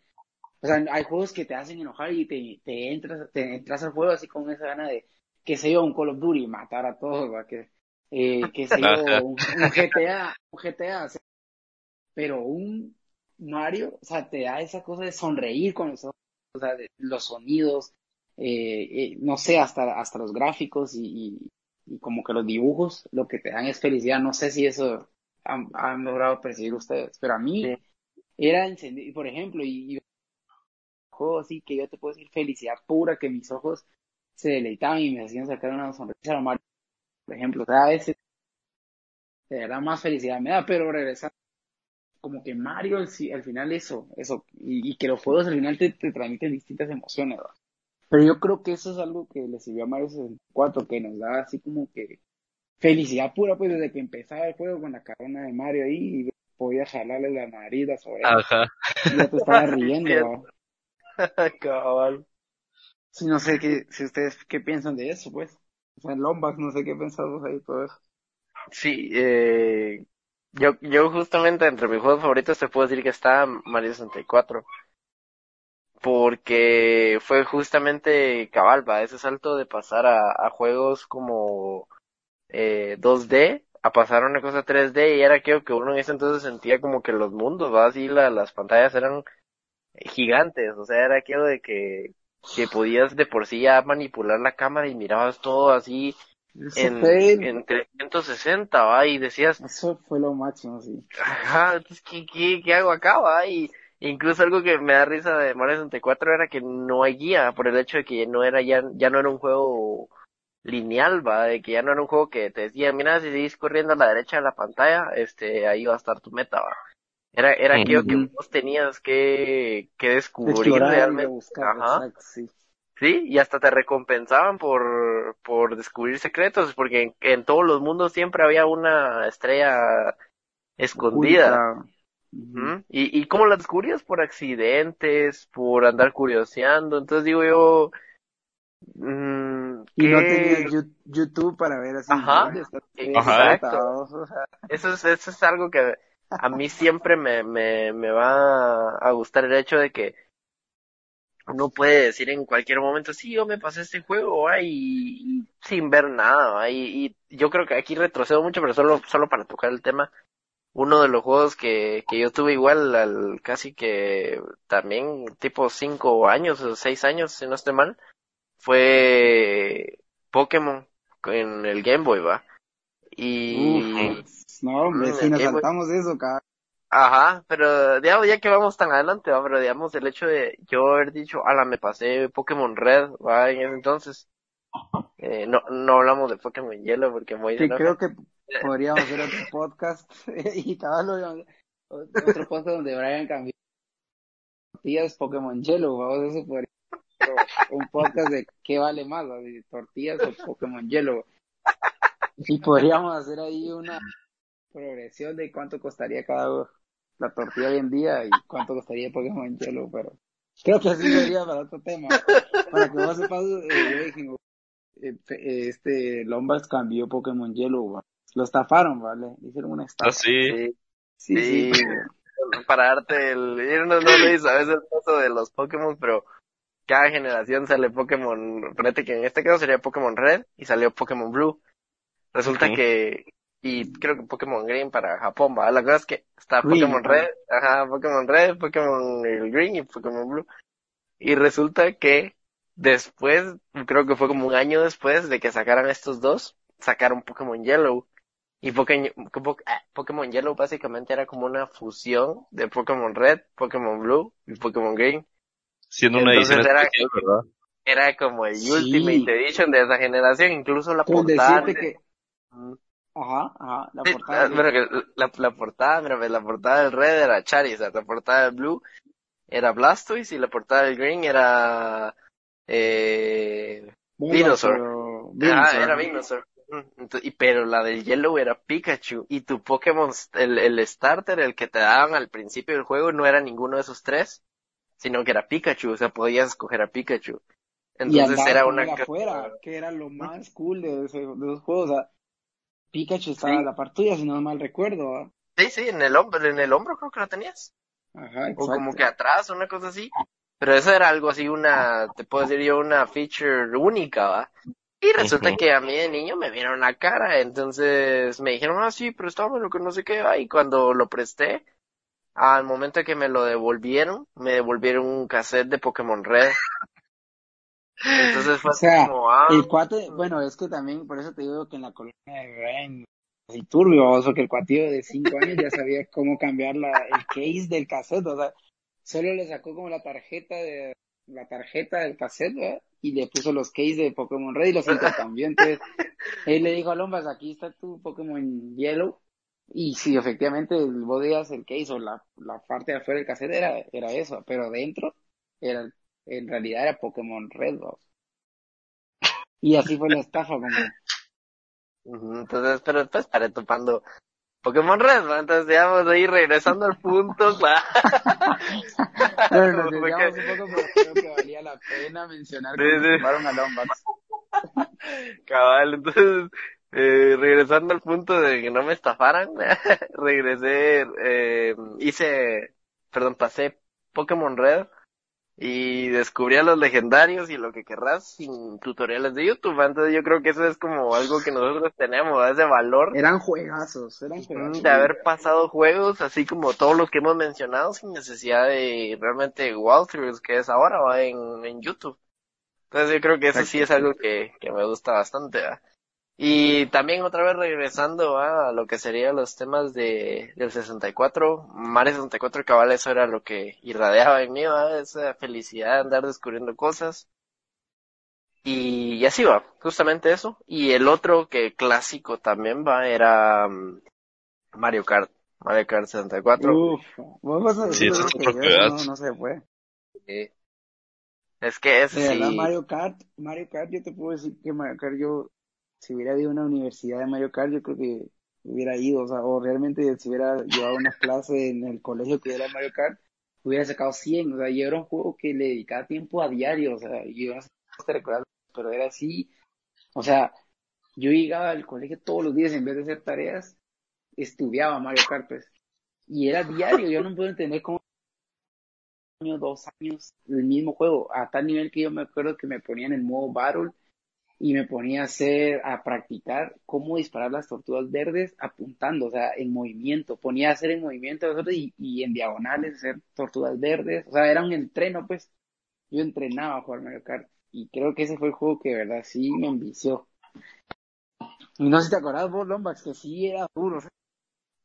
O sea, hay juegos que te hacen enojar y te, te entras, te entras al juego así con esa gana de, que sé yo, un Call of Duty, matar a todos, ¿va? que, eh, que sé yo, un, un GTA, un GTA, o sea, pero un Mario, o sea, te da esa cosa de sonreír con los ojos, o sea, de los sonidos, eh, eh, no sé, hasta, hasta los gráficos y, y, y como que los dibujos, lo que te dan es felicidad, no sé si eso han, han logrado percibir ustedes, pero a mí Sí. era encendido, por ejemplo, y, y juego así que yo te puedo decir felicidad pura, que mis ojos se deleitaban y me hacían sacar una sonrisa a Mario, por ejemplo, o sea, a veces de verdad más felicidad me da, pero regresando, como que Mario al, al final eso, eso, y, y que los juegos al final te, te transmiten distintas emociones, ¿verdad? Pero yo creo que eso es algo que le sirvió a Mario 64, que nos da así como que felicidad pura, pues desde que empezaba el juego con la carona de Mario ahí y podía jalarle la nariz, las orejas, Ajá. y ya te estaba riendo. Cabal. Sí, no sé qué, si ustedes qué piensan de eso, pues. O sea, en Lombax, no sé qué pensamos ahí todo eso. Sí, eh, yo, yo justamente entre mis juegos favoritos te puedo decir que está Mario 64. Porque fue justamente cabal, va, ese salto de pasar a, a juegos como eh, 2D a pasar a una cosa 3D y era aquello que uno en ese entonces sentía como que los mundos, va, así la, las pantallas eran gigantes, o sea, era aquello de que, que podías de por sí ya manipular la cámara y mirabas todo así en, en 360, va, y decías, eso fue lo máximo, sí. Ajá, entonces, ¿qué, qué, qué hago acá, va? Y incluso algo que me da risa de Mario 64 era que no hay guía, por el hecho de que no era ya, ya no era un juego lineal, va, de que ya no era un juego que te decía, mira, si seguís corriendo a la derecha de la pantalla, este, ahí va a estar tu meta, va. Era, era aquello que vos tenías que, que De descubrir explorar y de realmente. buscar, Ajá. exacto, sí. Sí, y hasta te recompensaban por, por descubrir secretos, porque en, en todos los mundos siempre había una estrella escondida. Oculta. ¿Y, ¿Y cómo la descubrías? Por accidentes, por andar curioseando. Entonces digo yo, mm, Y no Yu- YouTube para ver así, Ajá. Ajá. Exacto. O sea, Eso es, eso es algo que a mí siempre me, me, me va a gustar el hecho de que uno puede decir en cualquier momento, sí, yo me pasé este juego, ay, y, sin ver nada, y, y, yo creo que aquí retrocedo mucho, pero solo, solo para tocar el tema, uno de los juegos que, que yo tuve igual al casi que también tipo cinco años o seis años, si no estoy mal, fue Pokémon en el Game Boy, va. Y... no, hombre, si nos saltamos eso, cara. Ajá, pero digamos, ya que vamos tan adelante, ¿va? pero digamos el hecho de yo haber dicho, ala, me pasé Pokémon Red, va, en ese entonces, eh, no, no hablamos de Pokémon Yellow porque muy sí, creo que podríamos hacer otro podcast y tal, otro podcast donde Brian cambió tortillas Pokémon Yellow, vamos, eso podría un podcast de qué vale más, tortillas o Pokémon Yellow. Y podríamos hacer ahí una progresión de cuánto costaría cada la tortilla hoy en día y cuánto costaría Pokémon Yellow, pero creo que así sería para otro tema. Para que vos sepas, eh, eh, eh, este Lombards cambió Pokémon Yellow, lo estafaron, ¿vale? Hicieron una estafa. ¿Ah, sí? Sí, sí. Para darte el... No, no le a veces el paso de los Pokémon, pero cada generación sale Pokémon, fíjate que en este caso sería Pokémon Red y salió Pokémon Blue. Resulta que y creo que Pokémon Green para Japón, ¿va? La cosa es que está Pokémon Red, ajá, Pokémon Red, Pokémon Green y Pokémon Blue. Y resulta que después, creo que fue como un año después de que sacaran estos dos, sacaron Pokémon Yellow. Y ah, Pokémon, Yellow básicamente era como una fusión de Pokémon Red, Pokémon Blue y Pokémon Green. Siendo una edición era, especial, ¿verdad? Era como el Ultimate Edition de esa generación, incluso la portada. Que... Ajá, ajá, la portada. la, la, portada, mira, la portada del red era Charizard, la portada del blue era Blastoise y la portada del green era eh Venusaur. Ah, era Venusaur. Y, pero la del Yellow era Pikachu y tu Pokémon, el, el starter, el que te daban al principio del juego no era ninguno de esos tres, sino que era Pikachu, o sea, podías escoger a Pikachu. Entonces era una... Afuera, que era lo más cool de, ese, de esos juegos, o sea, Pikachu estaba a la par tuya, si no mal recuerdo. Sí, sí, en el hombro, en el hombro creo que la tenías. Ajá, exacto. O como que atrás, una cosa así. Pero eso era algo así, una, te puedo decir yo, una feature única, ¿va? Y resulta que a mí de niño me vieron la cara, entonces me dijeron, ah, sí, préstame lo que no sé qué, va. Y cuando lo presté, al momento que me lo devolvieron, me devolvieron un cassette de Pokémon Red. Entonces fue o sea, como, ah. El cuate, bueno, es que también, por eso te digo que en la colonia de Ren, así turbio, o que el cuatillo de 5 años ya sabía cómo cambiar la, el case del cassette, o sea, solo le sacó como la tarjeta de, la tarjeta del cassette, ¿verdad? Y le puso los case de Pokémon Red y los intercambió. Entonces, él le dijo a Lombas, aquí está tu Pokémon Yellow. Y sí, efectivamente, vos veías el case o la, la parte de afuera del cassette era, era eso, pero dentro era en realidad era Pokémon Red 2. Y así fue la estafa como. Entonces, pero después estaré topando Pokémon Red, ¿no? Entonces digamos ahí regresando al punto, claro. bueno, nos desviamos un poco, pero creo que valía la pena mencionar que sí, sí. a Lombax. Cabal, entonces, eh, regresando al punto de que no me estafaran, regresé, eh, hice, perdón, pasé Pokémon Red y descubrí a los legendarios y lo que querrás sin tutoriales de YouTube. Entonces yo creo que eso es como algo que nosotros tenemos, ese valor. Eran juegazos, eran juegazos. De haber pasado juegos así como todos los que hemos mencionado sin necesidad de realmente walkthroughs que es ahora ¿va? En, en YouTube. Entonces yo creo que eso sí es algo que, que me gusta bastante. Y también otra vez regresando a lo que serían los temas de, del 64, Mario 64 cabal, eso era lo que irradiaba en mí, esa felicidad de andar descubriendo cosas. Y, así va, justamente eso. Y el otro que clásico también va era um, Mario Kart, Mario Kart 64. Uf, vos vas a decir sí, que no, no se fue. Es que es sí. Mario Kart, Mario Kart, yo te puedo decir que Mario Kart yo si hubiera habido una universidad de Mario Kart, yo creo que hubiera ido, o sea, o realmente si hubiera llevado una clase en el colegio que era Mario Kart, hubiera sacado 100, o sea, yo era un juego que le dedicaba tiempo a diario, o sea, yo no sé si pero era así, o sea, yo llegaba al colegio todos los días en vez de hacer tareas, estudiaba Mario Kart, pues, y era diario, yo no puedo entender cómo año, dos años, el mismo juego, a tal nivel que yo me acuerdo que me ponía en el modo Battle y me ponía a hacer, a practicar cómo disparar las tortugas verdes apuntando, o sea, en movimiento, ponía a hacer en movimiento y, y en diagonales hacer tortugas verdes, o sea, era un entreno, pues, yo entrenaba a jugar Mario Kart y creo que ese fue el juego que de verdad sí me envició. Y no sé si te acordás vos, Lombax, que sí era duro.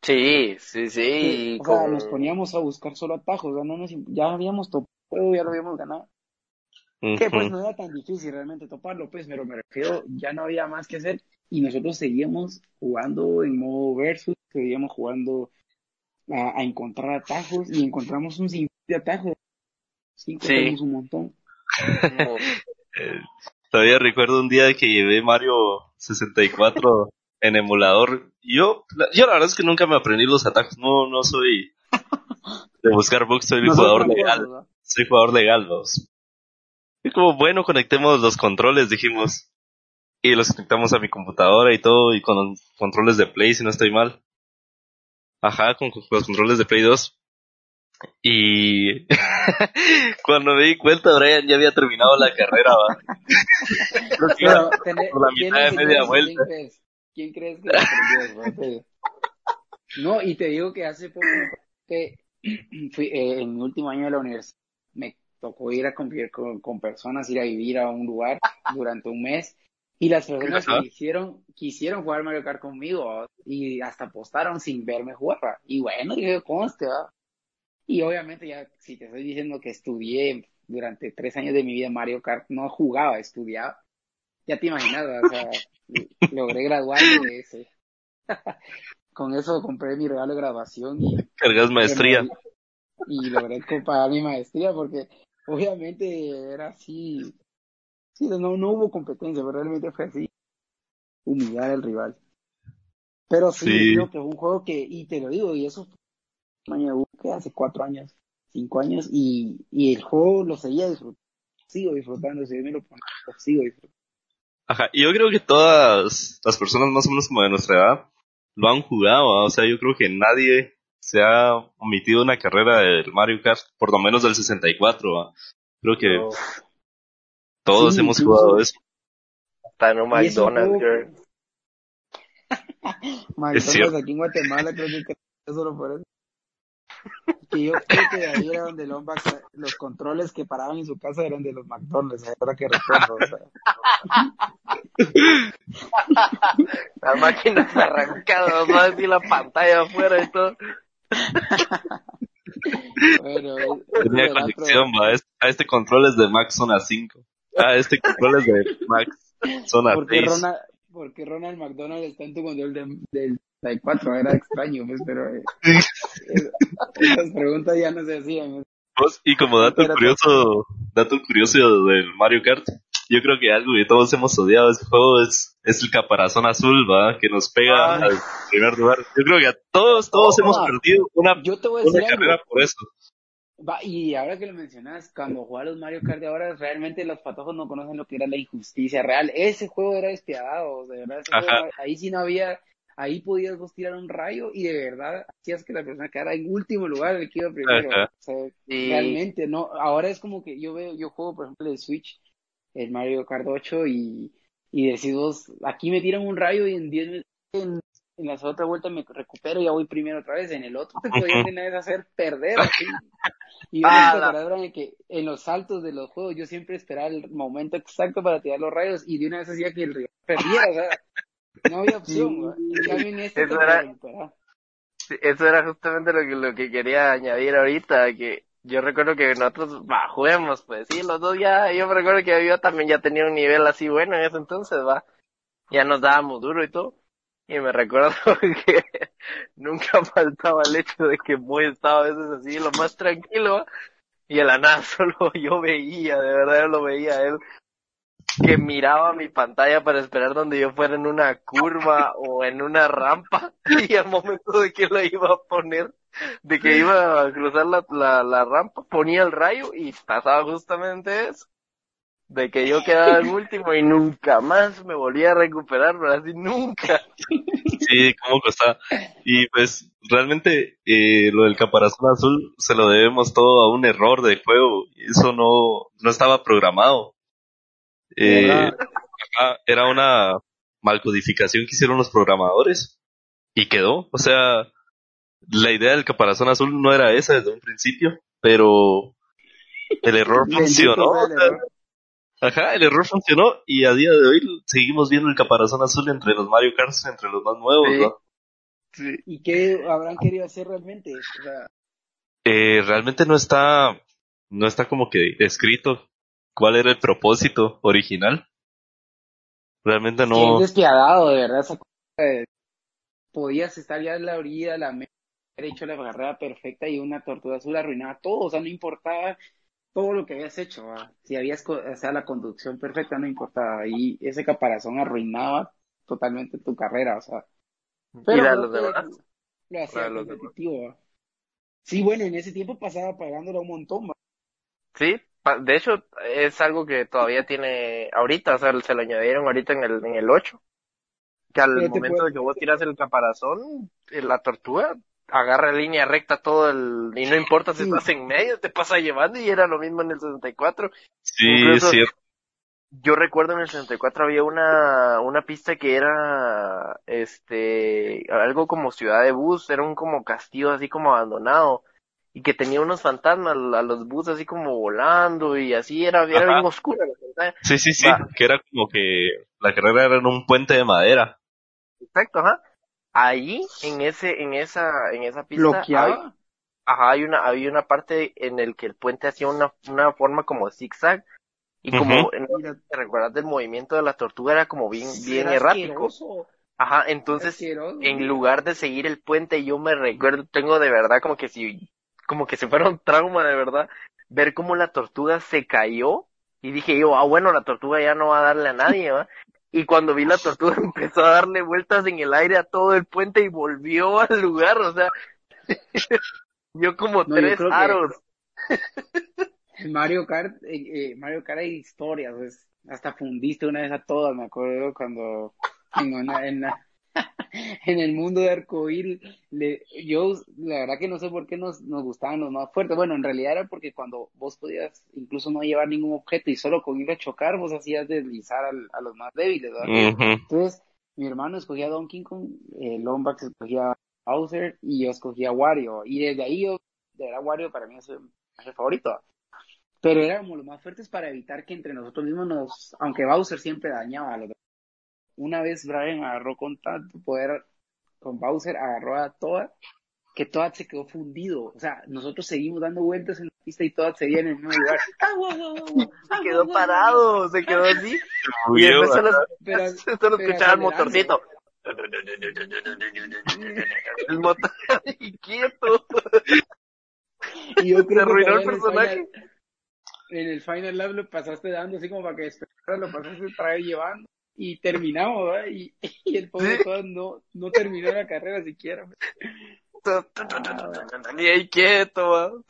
Sí, sí, sí. o sea, nos poníamos a buscar solo atajos, o sea, no nos, ya habíamos topado, ya lo habíamos ganado. Que pues no era tan difícil realmente toparlo, pues, pero me refiero, ya no había más que hacer y nosotros seguíamos jugando en modo versus, seguíamos jugando a, encontrar atajos y encontramos un sinfín de atajos. Sí, sí. un montón. Eh, todavía recuerdo un día que llevé Mario 64 en emulador. Yo, yo la verdad es que nunca me aprendí los atajos. No, no soy de buscar bugs, soy jugador legal. Soy jugador legal, los. Y como, bueno, conectemos los controles, dijimos. Y los conectamos a mi computadora y todo, y con los controles de Play, si no estoy mal. Ajá, con los controles de Play 2. Y cuando me di cuenta, Brian ya había terminado la carrera. por la mitad de media vuelta. ¿Quién crees, que aprendió? no, y te digo que hace poco que fui, eh, en mi último año de la universidad me tocó ir a convivir con, personas, ir a vivir a un lugar durante un mes. Y las personas que quisieron, quisieron jugar Mario Kart conmigo y hasta apostaron sin verme jugar. Y bueno, dije, conste, ¿va? Y obviamente ya, si te estoy diciendo que estudié durante tres años de mi vida Mario Kart, no jugaba, estudiaba. Ya te imaginas, o sea, logré graduarme de ese. Con eso compré mi regalo de graduación y... Cargas maestría. Y logré pagar mi maestría porque obviamente era así. Sí, no, no hubo competencia, pero realmente fue así. Humillar al rival. Pero sí, creo que fue un juego que, y te lo digo, y eso que hace cuatro años, cinco años, y, y el juego lo seguía disfrutando. Sigo disfrutando, si me lo pongo, sigo disfrutando. Ajá, y yo creo que todas las personas más o menos como de nuestra edad lo han jugado, o sea, yo creo que nadie se ha omitido una carrera del Mario Kart, por lo menos del 64, creo que todos hemos jugado eso. Hasta en un McDonald's, McDonald's aquí en Guatemala creo que solo por eso. Que yo creo que ahí era donde Lombax, los controles que paraban en su casa eran de los McDonald's, ahora que recuerdo. O sea. Las máquinas arrancadas, no decir la pantalla afuera y todo. Bueno, Tenía conexión, va. A este control es de Max Zona 5. Ah, este control es de Max Zona ¿Por 6. Ronald, porque Ronald McDonald está en tu control de, del 64, era extraño, pues, pero eh, esas preguntas ya no se hacían. Y como dato curioso, dato curioso del Mario Kart, yo creo que algo que todos hemos odiado de este juego es, es el caparazón azul, ¿va? Que nos pega al primer lugar. Yo creo que a todos, todos hemos perdido una, yo te voy a una carrera por eso. Va, y ahora que lo mencionas, cuando jugaba los Mario Kart de ahora, realmente los patojos no conocen lo que era la injusticia real. Ese juego era despiadado, de verdad. ahí sí no había, ahí podías vos tirar un rayo y de verdad hacías que la persona quedara en último lugar, el que iba primero. O sea, Realmente, no. Ahora es como que yo veo, yo juego, por ejemplo, el Switch, el Mario Kart 8 y, y decís vos, aquí me tiran un rayo y en 10 en en la otra vuelta me recupero y ya voy primero otra vez. En el otro te podían tener que hacer perder. Y yo ah, me que en los saltos de los juegos yo siempre esperaba el momento exacto para tirar los rayos y de una vez hacía que el rival perdiera. O sea, no había opción. Este eso, era, eso era justamente lo que, lo que quería añadir ahorita, que yo recuerdo que nosotros va, juguemos, pues sí, los dos ya, yo recuerdo que yo también ya tenía un nivel así bueno en ese entonces, va, ya nos dábamos duro y todo, y me recuerdo que nunca faltaba el hecho de que Moy estaba a veces así, lo más tranquilo, y en la solo yo veía, de verdad yo lo veía él, que miraba mi pantalla para esperar donde yo fuera en una curva o en una rampa, y al momento de que lo iba a poner, de que iba a cruzar la, la, la rampa, ponía el rayo y pasaba justamente eso. de que yo quedaba el último y nunca más me volví a recuperar, pero así nunca. Sí, cómo costaba. Y pues realmente eh, lo del caparazón azul se lo debemos todo a un error de juego. Eso no, no estaba programado. Eh, era una malcodificación que hicieron los programadores y quedó. O sea, la idea del caparazón azul no era esa desde un principio, pero el error funcionó. Ajá, el error funcionó y a día de hoy seguimos viendo el caparazón azul entre los Mario Kart, entre los más nuevos, sí. ¿Y qué habrán querido hacer realmente? eh, realmente no está, no está como que escrito cuál era el propósito original. Realmente no. es despiadado, de verdad. podías estar ya en la orilla, la haber hecho la carrera perfecta y una tortuga azul arruinaba todo, o sea, no importaba todo lo que habías hecho, si habías, o sea, la conducción perfecta no importaba, y ese caparazón arruinaba totalmente tu carrera, o sea. Pero los demás? Lo hacía competitivo. Sí, bueno, en ese tiempo pasaba pagándolo un montón. Sí, de hecho es algo que todavía tiene ahorita, o sea, se lo añadieron ahorita en el, en el 8. Que al momento de que vos tiras el caparazón, eh, la tortuga agarra línea recta todo el, y no importa si estás en medio, te pasa llevando y era lo mismo en el 64. Sí, es cierto. Yo recuerdo en el 64 había una, una pista que era, este, algo como ciudad de bus, era un como castillo así como abandonado y que tenía unos fantasmas a los bus así como volando y así era, era bien oscura la Sí, sí, sí, que era como que la carrera era en un puente de madera. Exacto, ajá ahí en ese en esa en esa pista Hay, ajá hay una hay una parte en el que el puente hacía una una forma como zigzag y como te recuerdas del movimiento de la tortuga era como bien bien errático. ajá entonces en lugar de seguir el puente yo me recuerdo tengo de verdad como que si como que si fuera un trauma de verdad ver cómo la tortuga se cayó y dije yo ah bueno la tortuga ya no va a darle a nadie ¿va? Y cuando vi la tortuga empezó a darle vueltas en el aire a todo el puente y volvió al lugar, o sea, yo como tres aros. Mario Kart, eh, eh, Mario Kart hay historias, pues, hasta fundiste una vez a todas, me acuerdo cuando en, una, en, en el mundo de arcoíris, yo la verdad que no sé por qué nos, nos gustaban los más fuertes. Bueno, en realidad era porque cuando vos podías incluso no llevar ningún objeto y solo con ir a chocar, vos hacías deslizar a los más débiles, Entonces, mi hermano escogía Donkey Kong, eh, Lombax escogía Bowser y yo escogía Wario. Y desde ahí yo, de verdad, Wario para mí es el favorito. Pero éramos los más fuertes para evitar que entre nosotros mismos nos, aunque Bowser siempre dañaba a los una vez Brian agarró con tanto poder con Bowser, agarró a Toad, que Toad se quedó fundido. O sea, nosotros seguimos dando vueltas en la pista y Toad seguía en el mismo lugar. se quedó parado, se quedó así. y después solo, pero, solo escuchaba el motorcito. el motor quieto. Y yo creo se arruinó el personaje. En el Final Lab lo pasaste dando así como para que esperara, lo pasaste traer llevando y terminamos, ¿verdad? Y, y el pobre no, no terminó la carrera siquiera. Ni ahí quieto,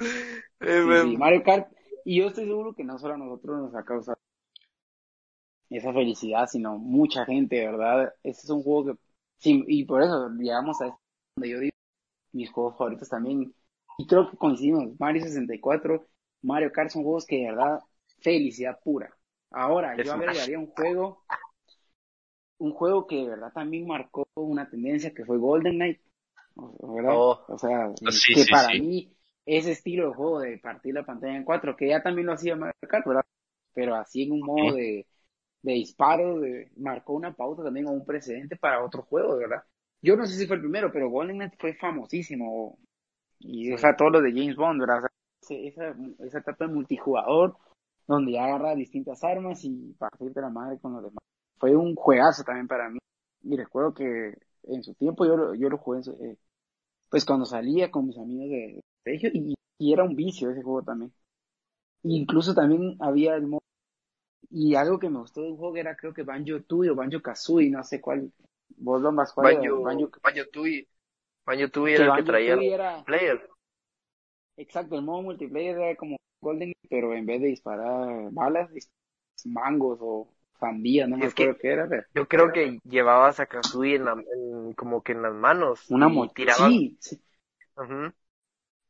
sí, Mario Kart, y yo estoy seguro que no solo a nosotros nos ha causado esa felicidad, sino mucha gente, ¿verdad? Este es un juego que, sí, y por eso llegamos a donde yo digo mis juegos favoritos también, y creo que coincidimos, Mario 64, Mario Kart son juegos que de verdad, felicidad pura. Ahora, yo agregaría un juego un juego que de verdad también marcó una tendencia que fue Golden Knight, ¿verdad? Oh. o sea, ah, que para mí ese estilo de juego de partir la pantalla en cuatro, que ya también lo hacía Mario Kart, ¿verdad? Pero así en un modo de, de disparo, de, marcó una pauta también o un precedente para otro juego, ¿verdad? Yo no sé si fue el primero, pero Golden Knight fue famosísimo. Y, o sea, todo lo de James Bond, ¿verdad? esa, esa etapa de multijugador, donde ya agarra distintas armas y partirte la madre con los demás fue un juegazo también para mí. Y recuerdo que en su tiempo yo, yo lo jugué, eh, pues cuando salía con mis amigos de colegio y, era un vicio ese juego también. incluso también había el modo, y algo que me gustó de un juego era creo que Banjo Tui o Banjo Kazooie, no sé cuál, vos lo más cuál Banjo, Banjo, Banjo Tui, Banjo Tui era el que traía el player. Exacto, el modo multiplayer era como Golden, pero en vez de disparar balas, mangos o sandías, no me que- acuerdo qué era, pero Yo creo que llevabas a en la, en- como que en las manos. una y mo- tiraba, sí, sí. ujú,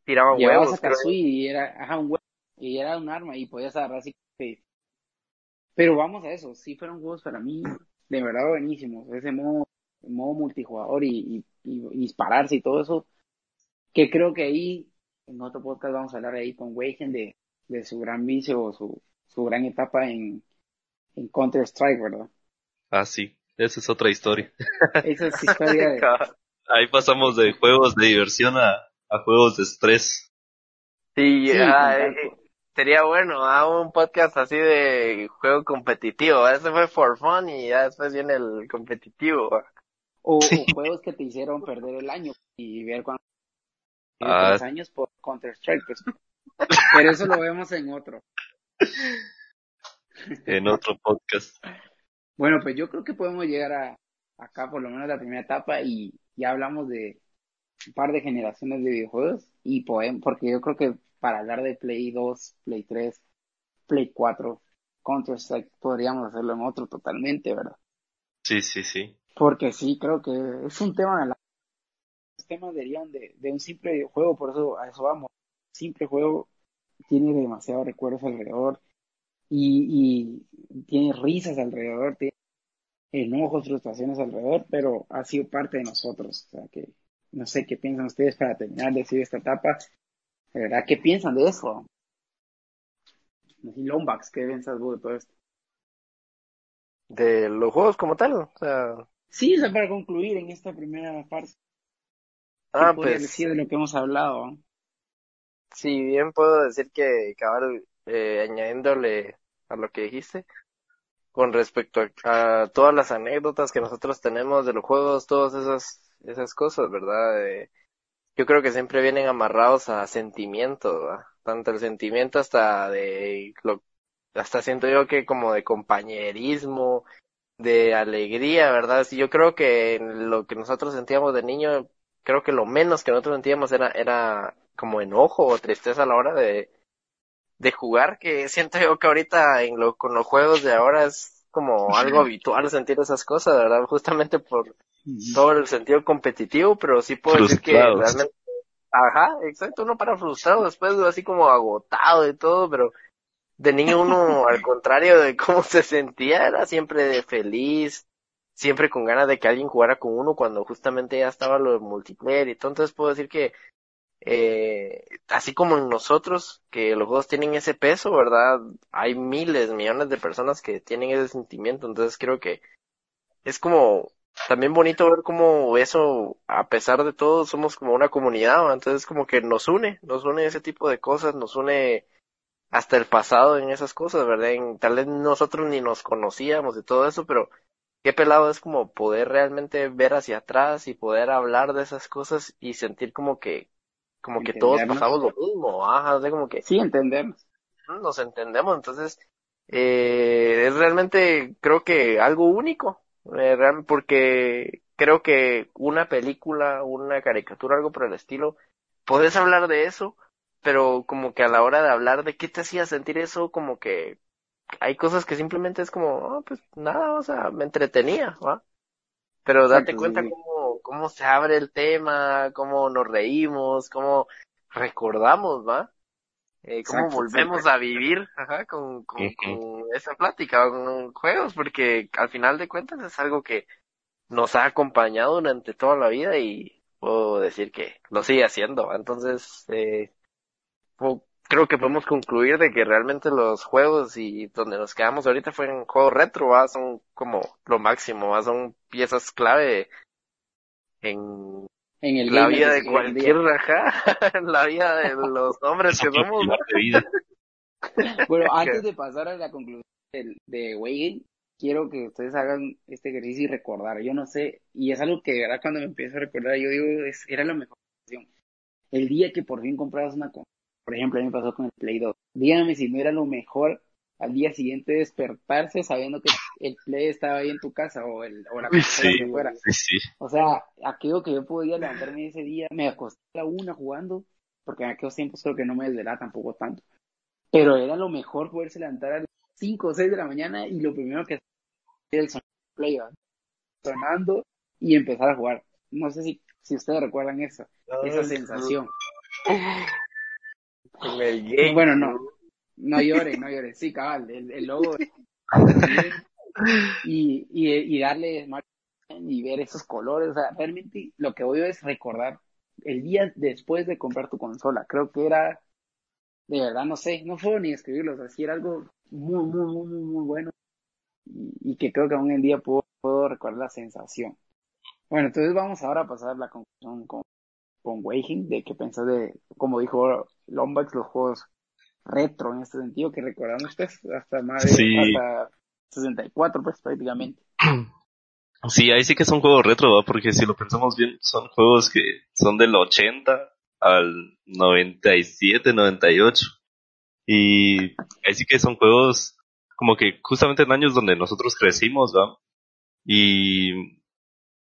tiraba Llevabas huevos. a creo. Kazooie y era, ajá, un huevo, y era un arma y podías agarrar así. Pero vamos a eso, sí fueron juegos para mí de verdad buenísimos, ese modo, modo multijugador y, y, y dispararse y todo eso, que creo que ahí, en otro podcast vamos a hablar ahí con Weigen de, de su gran vicio o su, su gran etapa en, en Counter Strike, ¿verdad? Ah, sí. Esa es otra historia. Esa es historia de, Ahí pasamos de juegos de diversión a, a juegos de estrés. Sí, Sí, ah, con eh, sería bueno, ah, un podcast así de juego competitivo. Ese fue for fun y ya después viene el competitivo. ah. o, o juegos que te hicieron perder el año y ver cuántos Ah. años por Counter Strike, pues. Pero eso lo vemos en otro. En otro podcast. Bueno, pues yo creo que podemos llegar a acá por lo menos la primera etapa y ya hablamos de un par de generaciones de videojuegos y podemos, porque yo creo que para hablar de Play 2, Play 3, Play 4, Counter Strike podríamos hacerlo en otro totalmente, ¿verdad? Sí, sí, sí. Porque sí, creo que es un tema de la... Los temas derivan de, de un simple videojuego, por eso a eso vamos. Simple juego tiene demasiados recuerdos alrededor y, y tiene risas alrededor, tiene enojos, frustraciones alrededor, pero ha sido parte de nosotros. O sea que no sé qué piensan ustedes para terminar de decir esta etapa. De verdad, ¿qué piensan de eso? Y Lombax, ¿qué piensas vos de todo esto? De los juegos como tal. O sea, Sí, o sea, para concluir en esta primera parte, ¿qué ah, pues, decir de lo que hemos hablado? si bien puedo decir que cabal, eh, añadiéndole a lo que dijiste, con respecto a, todas las anécdotas que nosotros tenemos de los juegos, todas esas, esas cosas, ¿verdad? Eh, yo creo que siempre vienen amarrados a sentimientos, ¿verdad? Tanto el sentimiento hasta de lo, hasta siento yo que como de compañerismo, de alegría, ¿verdad? Sí, yo creo que lo que nosotros sentíamos de niño, creo que lo menos que nosotros sentíamos era, era como enojo o tristeza a la hora de, de jugar, que siento yo que ahorita en lo, con los juegos de ahora es como algo habitual sentir esas cosas, ¿verdad? Justamente por todo el sentido competitivo, pero sí puedo decir que realmente, ajá, exacto, uno para frustrado, después así como agotado y todo, pero de niño uno, al contrario de cómo se sentía, era siempre de feliz, siempre con ganas de que alguien jugara con uno cuando justamente ya estaba lo de multiplayer y todo, entonces puedo decir que eh, así como en nosotros, que los juegos tienen ese peso, ¿verdad? Hay miles, millones de personas que tienen ese sentimiento, entonces creo que es como también bonito ver cómo eso, a pesar de todo, somos como una comunidad, ¿va? entonces como que nos une, nos une ese tipo de cosas, nos une hasta el pasado en esas cosas, ¿verdad? En, tal vez nosotros ni nos conocíamos y todo eso, pero qué pelado es como poder realmente ver hacia atrás y poder hablar de esas cosas y sentir como que, como que todos pasamos lo mismo, ajá, o sea, como que Sí, entendemos. nos entendemos, entonces eh, es realmente creo que algo único, eh, porque creo que una película, una caricatura, algo por el estilo, puedes hablar de eso, pero como que a la hora de hablar de qué te hacía sentir eso, como que hay cosas que simplemente es como, ah, pues nada, o sea, me entretenía, ¿va? Pero date Exacto, cuenta sí. cómo, cómo se abre el tema, cómo nos reímos, cómo recordamos, ¿va? Eh, cómo Exacto, volvemos a vivir ajá, con, con, con esa plática, con juegos, porque al final de cuentas es algo que nos ha acompañado durante toda la vida y puedo decir que lo sigue haciendo. Entonces, eh, creo que podemos concluir de que realmente los juegos y donde nos quedamos ahorita fue en juegos retro, ¿va? son como lo máximo, ¿va? son piezas clave en En el la vida de de cualquier ajá, en la vida de los hombres que somos. de. Bueno, antes de pasar a la conclusión del- de Weigen, quiero que ustedes hagan este ejercicio y recordar. Yo no sé, y es algo que de verdad cuando me empiezo a recordar, yo digo, es, era la mejor opción. El día que por fin comprabas una consola, por ejemplo, a mí me pasó con el Play 2. Dígame si no era lo mejor al día siguiente despertarse sabiendo que el Play estaba ahí en tu casa o, el, o la consola sí. que fuera. Sí, sí. O sea, aquello que yo podía levantarme ese día, me acosté a la una jugando, porque en aquellos tiempos creo que no me desvelaba tampoco tanto. Pero era lo mejor poderse levantar a las 5 o 6 de la mañana y lo primero que hacía el sonido play sonando y empezar a jugar. No sé si, si ustedes recuerdan eso, esa sensación. bueno, no, no llore, no llore. Sí, cabal, el, el logo. y, y, y darle y ver esos colores. O sea, realmente lo que voy a es recordar el día después de comprar tu consola. Creo que era, de verdad, no sé, no puedo ni escribirlo. O sea, sí era algo muy, muy, muy, muy, muy bueno. Y, y que creo que aún en día puedo, puedo recordar la sensación. Bueno, entonces vamos ahora a pasar la conclusión con, con Weihin, de que pensó de, como dijo Lombax, los juegos retro en este sentido, que recordamos pues hasta más de hasta 64 pues prácticamente. Sí, ahí sí que son juegos retro, porque si lo pensamos bien, son juegos que son del 80 al 97, 98. Y ahí sí que son juegos como que justamente en años donde nosotros crecimos, ¿va? Y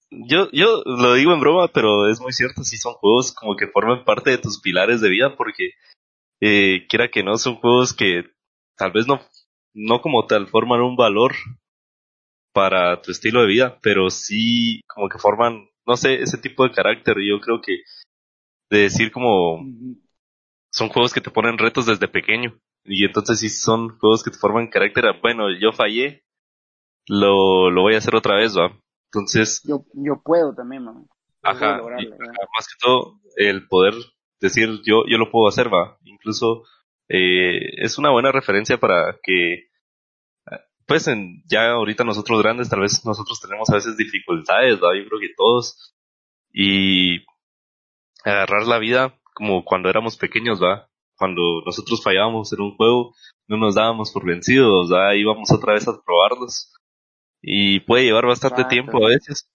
yo, yo lo digo en broma, pero es muy cierto, sí son juegos como que forman parte de tus pilares de vida, porque eh, quiera que no, son juegos que tal vez no, no como tal forman un valor para tu estilo de vida, pero sí como que forman, no sé, ese tipo de carácter. Yo creo que de decir como son juegos que te ponen retos desde pequeño. Y entonces sí son juegos que te forman carácter. Bueno, yo fallé, lo, lo voy a hacer otra vez, va. Entonces. Yo, yo puedo también, man. Ajá, más que todo, el poder decir yo, yo lo puedo hacer, va. Incluso, eh, es una buena referencia para que pues en, ya ahorita nosotros grandes tal vez nosotros tenemos a veces dificultades, ¿va? yo creo que todos, y agarrar la vida como cuando éramos pequeños, va, cuando nosotros fallábamos en un juego, no nos dábamos por vencidos, ¿va? íbamos otra vez a probarlos, y puede llevar bastante tiempo a veces,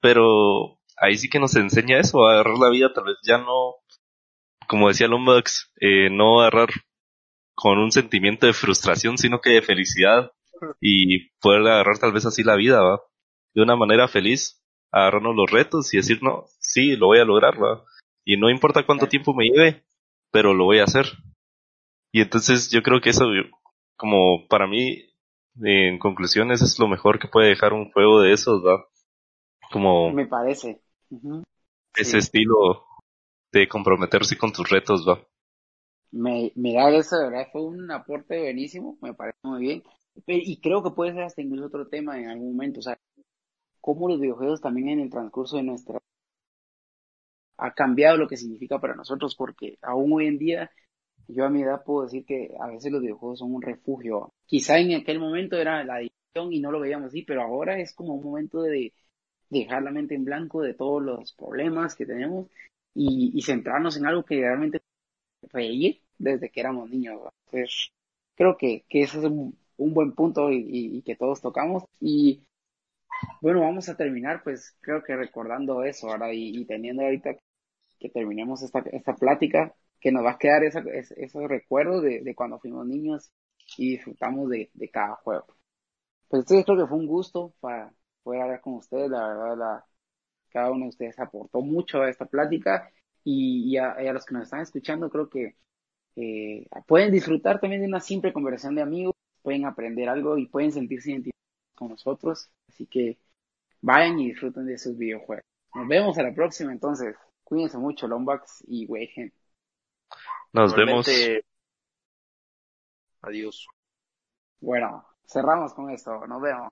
pero ahí sí que nos enseña eso, a agarrar la vida tal vez ya no, como decía Lombax, eh, no agarrar con un sentimiento de frustración, sino que de felicidad y poder agarrar tal vez así la vida, ¿va? De una manera feliz, agarrarnos los retos y decir, no, sí, lo voy a lograr, ¿va? Y no importa cuánto tiempo me lleve, pero lo voy a hacer. Y entonces yo creo que eso, como para mí, en conclusión, eso es lo mejor que puede dejar un juego de esos, ¿va? Como... Me parece. Ese estilo de comprometerse con tus retos, ¿va? Me, da eso, de verdad, fue un aporte buenísimo, me parece muy bien. Y creo que puede ser hasta incluso otro tema en algún momento, o sea, cómo los videojuegos también en el transcurso de nuestra ha cambiado lo que significa para nosotros, porque aún hoy en día, yo a mi edad puedo decir que a veces los videojuegos son un refugio. Quizá en aquel momento era la adicción y no lo veíamos así, pero ahora es como un momento de dejar la mente en blanco de todos los problemas que tenemos y, y centrarnos en algo que realmente reír desde que éramos niños. Creo que, que eso es un, un buen punto y, que todos tocamos. Y bueno, vamos a terminar, pues creo que recordando eso, ahora Y, teniendo ahorita que terminemos esta, esta plática, que nos va a quedar esa, esos recuerdos de, de, cuando fuimos niños y disfrutamos de, de cada juego. Pues entonces creo que fue un gusto para poder hablar con ustedes, la verdad, la, cada uno de ustedes aportó mucho a esta plática y, a, a, los que nos están escuchando creo que eh, pueden disfrutar también de una simple conversación de amigos pueden aprender algo y pueden sentirse identificados con nosotros. Así que vayan y disfruten de esos videojuegos. Nos vemos a la próxima entonces. Cuídense mucho, Lombax y Weigen. Nos vemos. Adiós. Bueno, cerramos con esto. Nos vemos.